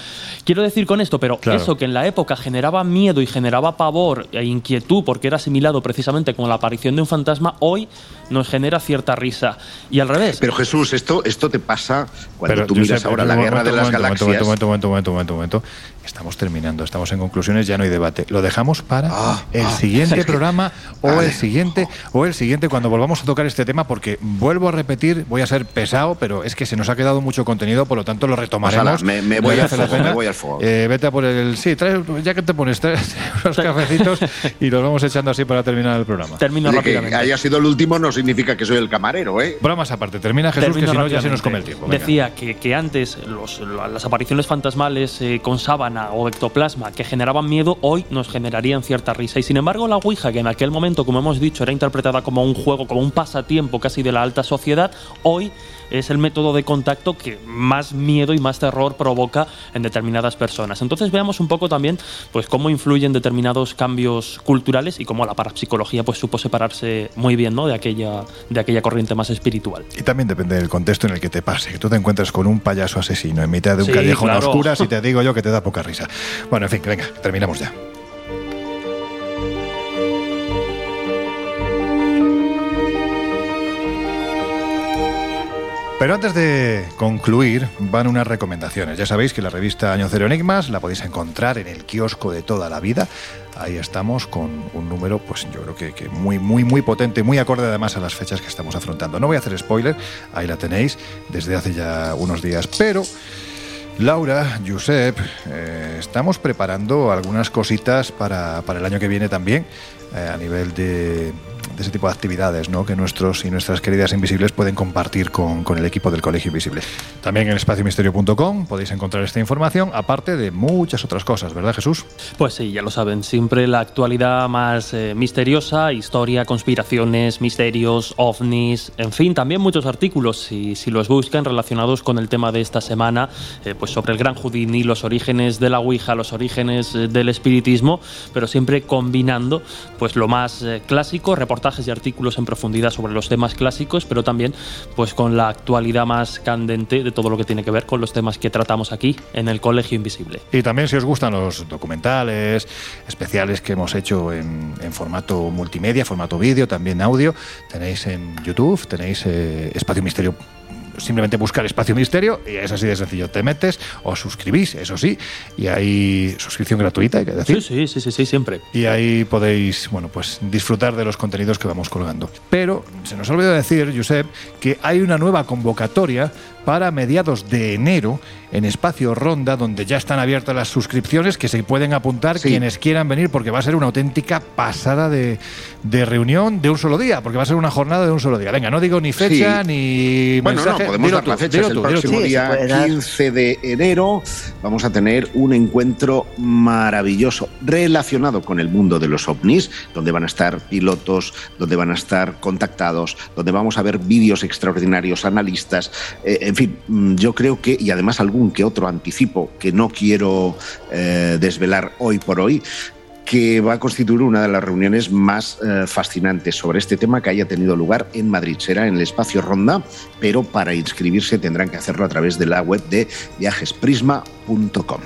quiero decir con esto, pero eso que en la época generaba miedo y generaba pavor e inquietud porque era asimilado precisamente con la aparición de un fantasma, hoy nos genera cierta risa. Y al revés. Pero Jesús, esto, esto te pasa cuando tú miras ahora la guerra de las galaxias. Momento, momento, momento, momento, momento, Estamos terminando, estamos en conclusiones, ya no hay debate. Lo dejamos para ah, el ah. siguiente programa o el siguiente o el siguiente cuando volvamos a tocar este tema porque vuelvo a repetir, voy a ser pesado, pero es que se nos ha quedado mucho contenido, por lo tanto lo retomaremos. me, voy al fuego, me, voy al fuego, eh, vete a por el sí, ya que te pones unos cafecitos y los vamos echando así para terminar el programa. Termino rápidamente. Que haya sido el último no significa que soy el camarero, ¿eh? Bromas aparte, termina Jesús, que si no ya se nos come el tiempo. Decía que, que antes las apariciones fantasmales eh, con o ectoplasma que generaban miedo, hoy nos generarían cierta risa. Y sin embargo, la Ouija, que en aquel momento, como hemos dicho, era interpretada como un juego, como un pasatiempo casi de la alta sociedad, hoy es el método de contacto que más miedo y más terror provoca en determinadas personas. Entonces veamos un poco también pues cómo influyen determinados cambios culturales y cómo la parapsicología pues supo separarse muy bien ¿no? de, aquella, de aquella corriente más espiritual. Y también depende del contexto en el que te pase. Que tú te encuentres con un payaso asesino en mitad de un callejón a oscuras y te digo yo que te da poca risa. Bueno, en fin, venga, terminamos ya. Pero antes de concluir, van unas recomendaciones. Ya sabéis que la revista Año Cero Enigmas la podéis encontrar en el kiosco de toda la vida. Ahí estamos con un número, pues yo creo que, muy, muy, muy potente, muy acorde además a las fechas que estamos afrontando. No voy a hacer spoiler, ahí la tenéis desde hace ya unos días, pero Laura, Josep, eh, estamos preparando algunas cositas para, para, el año que viene también, eh, a nivel de, de ese tipo de actividades ¿no? que nuestros y nuestras queridas invisibles pueden compartir con, con el equipo del Colegio Invisible. También en espaciomisterio.com podéis encontrar esta información, aparte de muchas otras cosas, ¿verdad Jesús? Pues sí, ya lo saben, siempre la actualidad más eh, misteriosa, historia, conspiraciones, misterios, ovnis, en fin, también muchos artículos, si, si los buscan, relacionados con el tema de esta semana, eh, pues sobre el gran Houdini, los orígenes de la Ouija, los orígenes eh, del espiritismo, pero siempre combinando pues lo más clásico, reportajes y artículos en profundidad sobre los temas clásicos, pero también pues con la actualidad más candente de todo lo que tiene que ver con los temas que tratamos aquí en el Colegio Invisible. Y también si os gustan los documentales especiales que hemos hecho en, en formato multimedia, formato vídeo, también audio, tenéis en YouTube, tenéis eh, Espacio Misterio simplemente buscar Espacio Misterio y es así de sencillo. Te metes o suscribís, eso sí, y hay suscripción gratuita, hay que decir. Sí, sí, sí, sí, siempre. Y ahí podéis, bueno, pues disfrutar de los contenidos que vamos colgando. Pero se nos olvidó decir, Josep, que hay una nueva convocatoria para mediados de enero en Espacio Ronda, donde ya están abiertas las suscripciones, que se pueden apuntar quienes quieran venir, porque va a ser una auténtica pasada de, de, reunión de un solo día, porque va a ser una jornada de un solo día. Venga, no digo ni fecha ni bueno, mensaje. No, podemos dar la fecha. es el próximo día 15 de enero. Vamos a tener un encuentro maravilloso relacionado con el mundo de los ovnis, donde van a estar pilotos, donde van a estar contactados, donde vamos a ver vídeos extraordinarios, analistas. Eh, en fin, mm, yo creo que, y además algún que otro anticipo que no quiero eh, desvelar hoy por hoy, que va a constituir una de las reuniones más eh, fascinantes sobre este tema que haya tenido lugar en Madrid. Será en el espacio Ronda, pero para inscribirse tendrán que hacerlo a través de la web de viajesprisma.com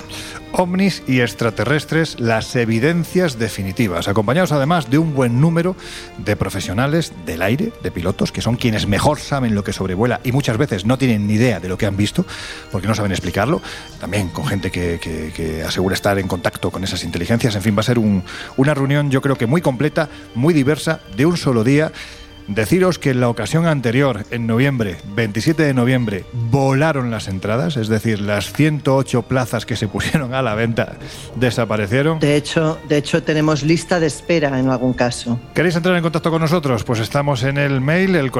ovnis y extraterrestres, las evidencias definitivas, acompañados además de un buen número de profesionales del aire, de pilotos, que son quienes mejor saben lo que sobrevuela y muchas veces no tienen ni idea de lo que han visto, porque no saben explicarlo, también con gente que, que, asegura estar en contacto con esas inteligencias, en fin, va a ser un, una reunión yo creo que muy completa, muy diversa, de un solo día Deciros que en la ocasión anterior, en noviembre, 27 de noviembre, volaron las entradas, es decir, las 108 plazas que se pusieron a la venta desaparecieron. De hecho, de hecho tenemos lista de espera en algún caso. ¿Queréis entrar en contacto con nosotros? Pues estamos en el mail el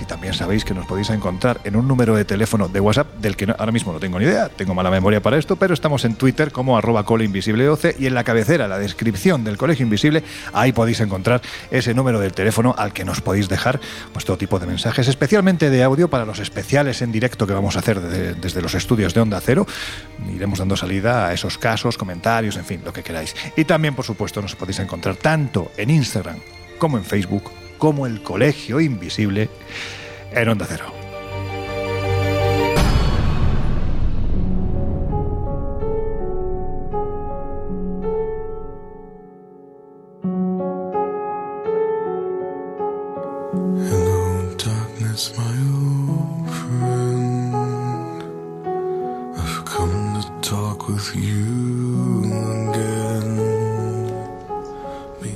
y también sabéis que nos podéis encontrar en un número de teléfono de WhatsApp del que no, ahora mismo no tengo ni idea, tengo mala memoria para esto, pero estamos en Twitter como arroba coleinvisibleoc y en la cabecera, la descripción del Colegio Invisible, ahí podéis encontrar ese número de teléfono al que nos podéis dejar pues, todo tipo de mensajes, especialmente de audio para los especiales en directo que vamos a hacer de, desde los estudios de Onda Cero. Iremos dando salida a esos casos, comentarios, en fin, lo que queráis. Y también, por supuesto, nos podéis encontrar tanto en Instagram como en Facebook, como el Colegio Invisible en Onda Cero.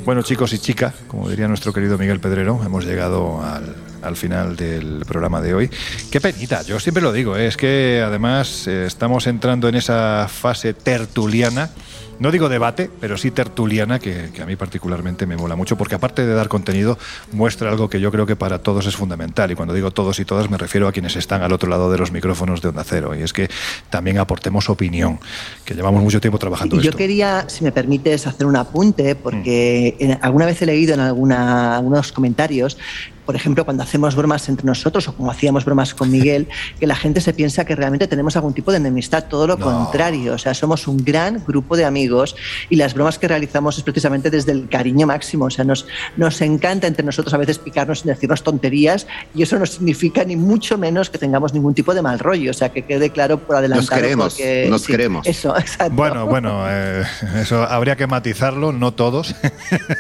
Bueno, chicos y chicas, como diría nuestro querido Miguel Pedrero, hemos llegado al, al final del programa de hoy. Qué penita, yo siempre lo digo, ¿eh? es que además eh, estamos entrando en esa fase tertuliana no digo debate, pero sí tertuliana, que, que, a mí particularmente me mola mucho, porque aparte de dar contenido, muestra algo que yo creo que para todos es fundamental. Y cuando digo todos y todas, me refiero a quienes están al otro lado de los micrófonos de Onda Cero. Y es que también aportemos opinión, que llevamos mucho tiempo trabajando y Yo esto. quería, si me permites, hacer un apunte, porque mm. alguna vez he leído en alguna, algunos comentarios por ejemplo, cuando hacemos bromas entre nosotros o como hacíamos bromas con Miguel, que la gente se piensa que realmente tenemos algún tipo de enemistad. Todo lo no. contrario, o sea, somos un gran grupo de amigos y las bromas que realizamos es precisamente desde el cariño máximo. O sea, nos, nos encanta entre nosotros a veces picarnos y decirnos tonterías y eso no significa ni mucho menos que tengamos ningún tipo de mal rollo. O sea, que quede claro por adelantado. Nos queremos, porque, nos sí, queremos. Eso, exacto. Bueno, bueno, eh, eso habría que matizarlo, no todos.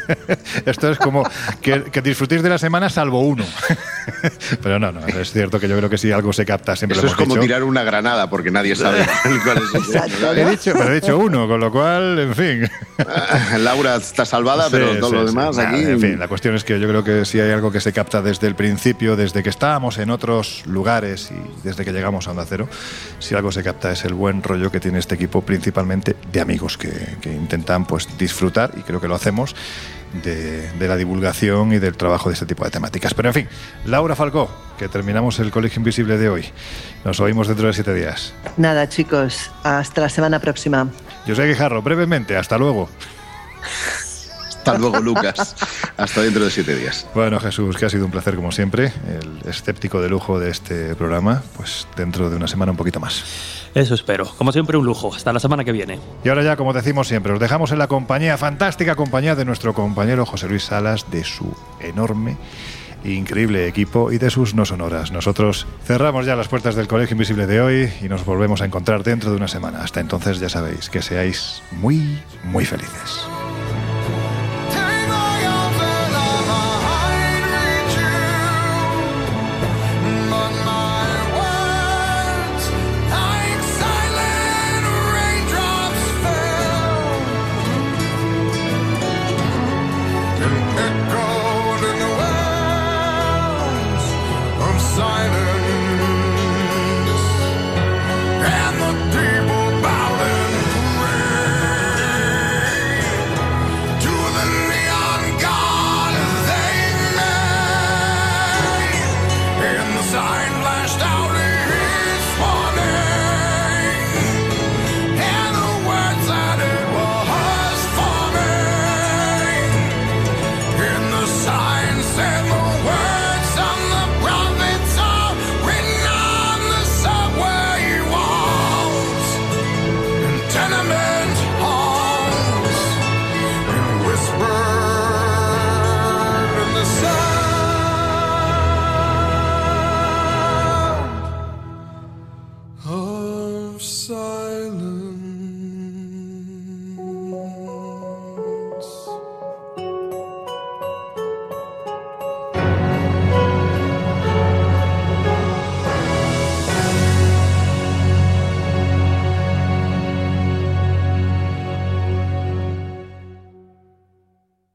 Esto es como que, que disfrutéis de la semana salvo uno. Pero no, no, es cierto que yo creo que si algo se capta siempre Eso lo es hemos como dicho. tirar una granada porque nadie sabe cuál es el He dicho, pero he dicho uno, con lo cual, en fin. Laura está salvada, pero todo sí, lo sí. demás Nada, aquí. En fin, la cuestión es que yo creo que si hay algo que se capta desde el principio, desde que estábamos en otros lugares y desde que llegamos a Onda Cero, si algo se capta es el buen rollo que tiene este equipo, principalmente de amigos que, que intentan pues disfrutar, y creo que lo hacemos, de, de la divulgación y del trabajo de este tipo de temáticas. Pero en fin, Laura Falcó, que terminamos el Colegio Invisible de hoy. Nos oímos dentro de siete días. Nada, chicos, hasta la semana próxima. Yo soy Guijarro, brevemente, hasta luego. Hasta luego, Lucas. Hasta dentro de siete días. Bueno, Jesús, que ha sido un placer como siempre, el escéptico de lujo de este programa, pues dentro de una semana un poquito más. Eso espero. Como siempre, un lujo. Hasta la semana que viene. Y ahora ya, como decimos siempre, os dejamos en la compañía, fantástica compañía de nuestro compañero José Luis Salas, de su enorme increíble equipo y de sus no sonoras. Nosotros cerramos ya las puertas del Colegio Invisible de hoy y nos volvemos a encontrar dentro de una semana. Hasta entonces ya sabéis que seáis muy, muy felices.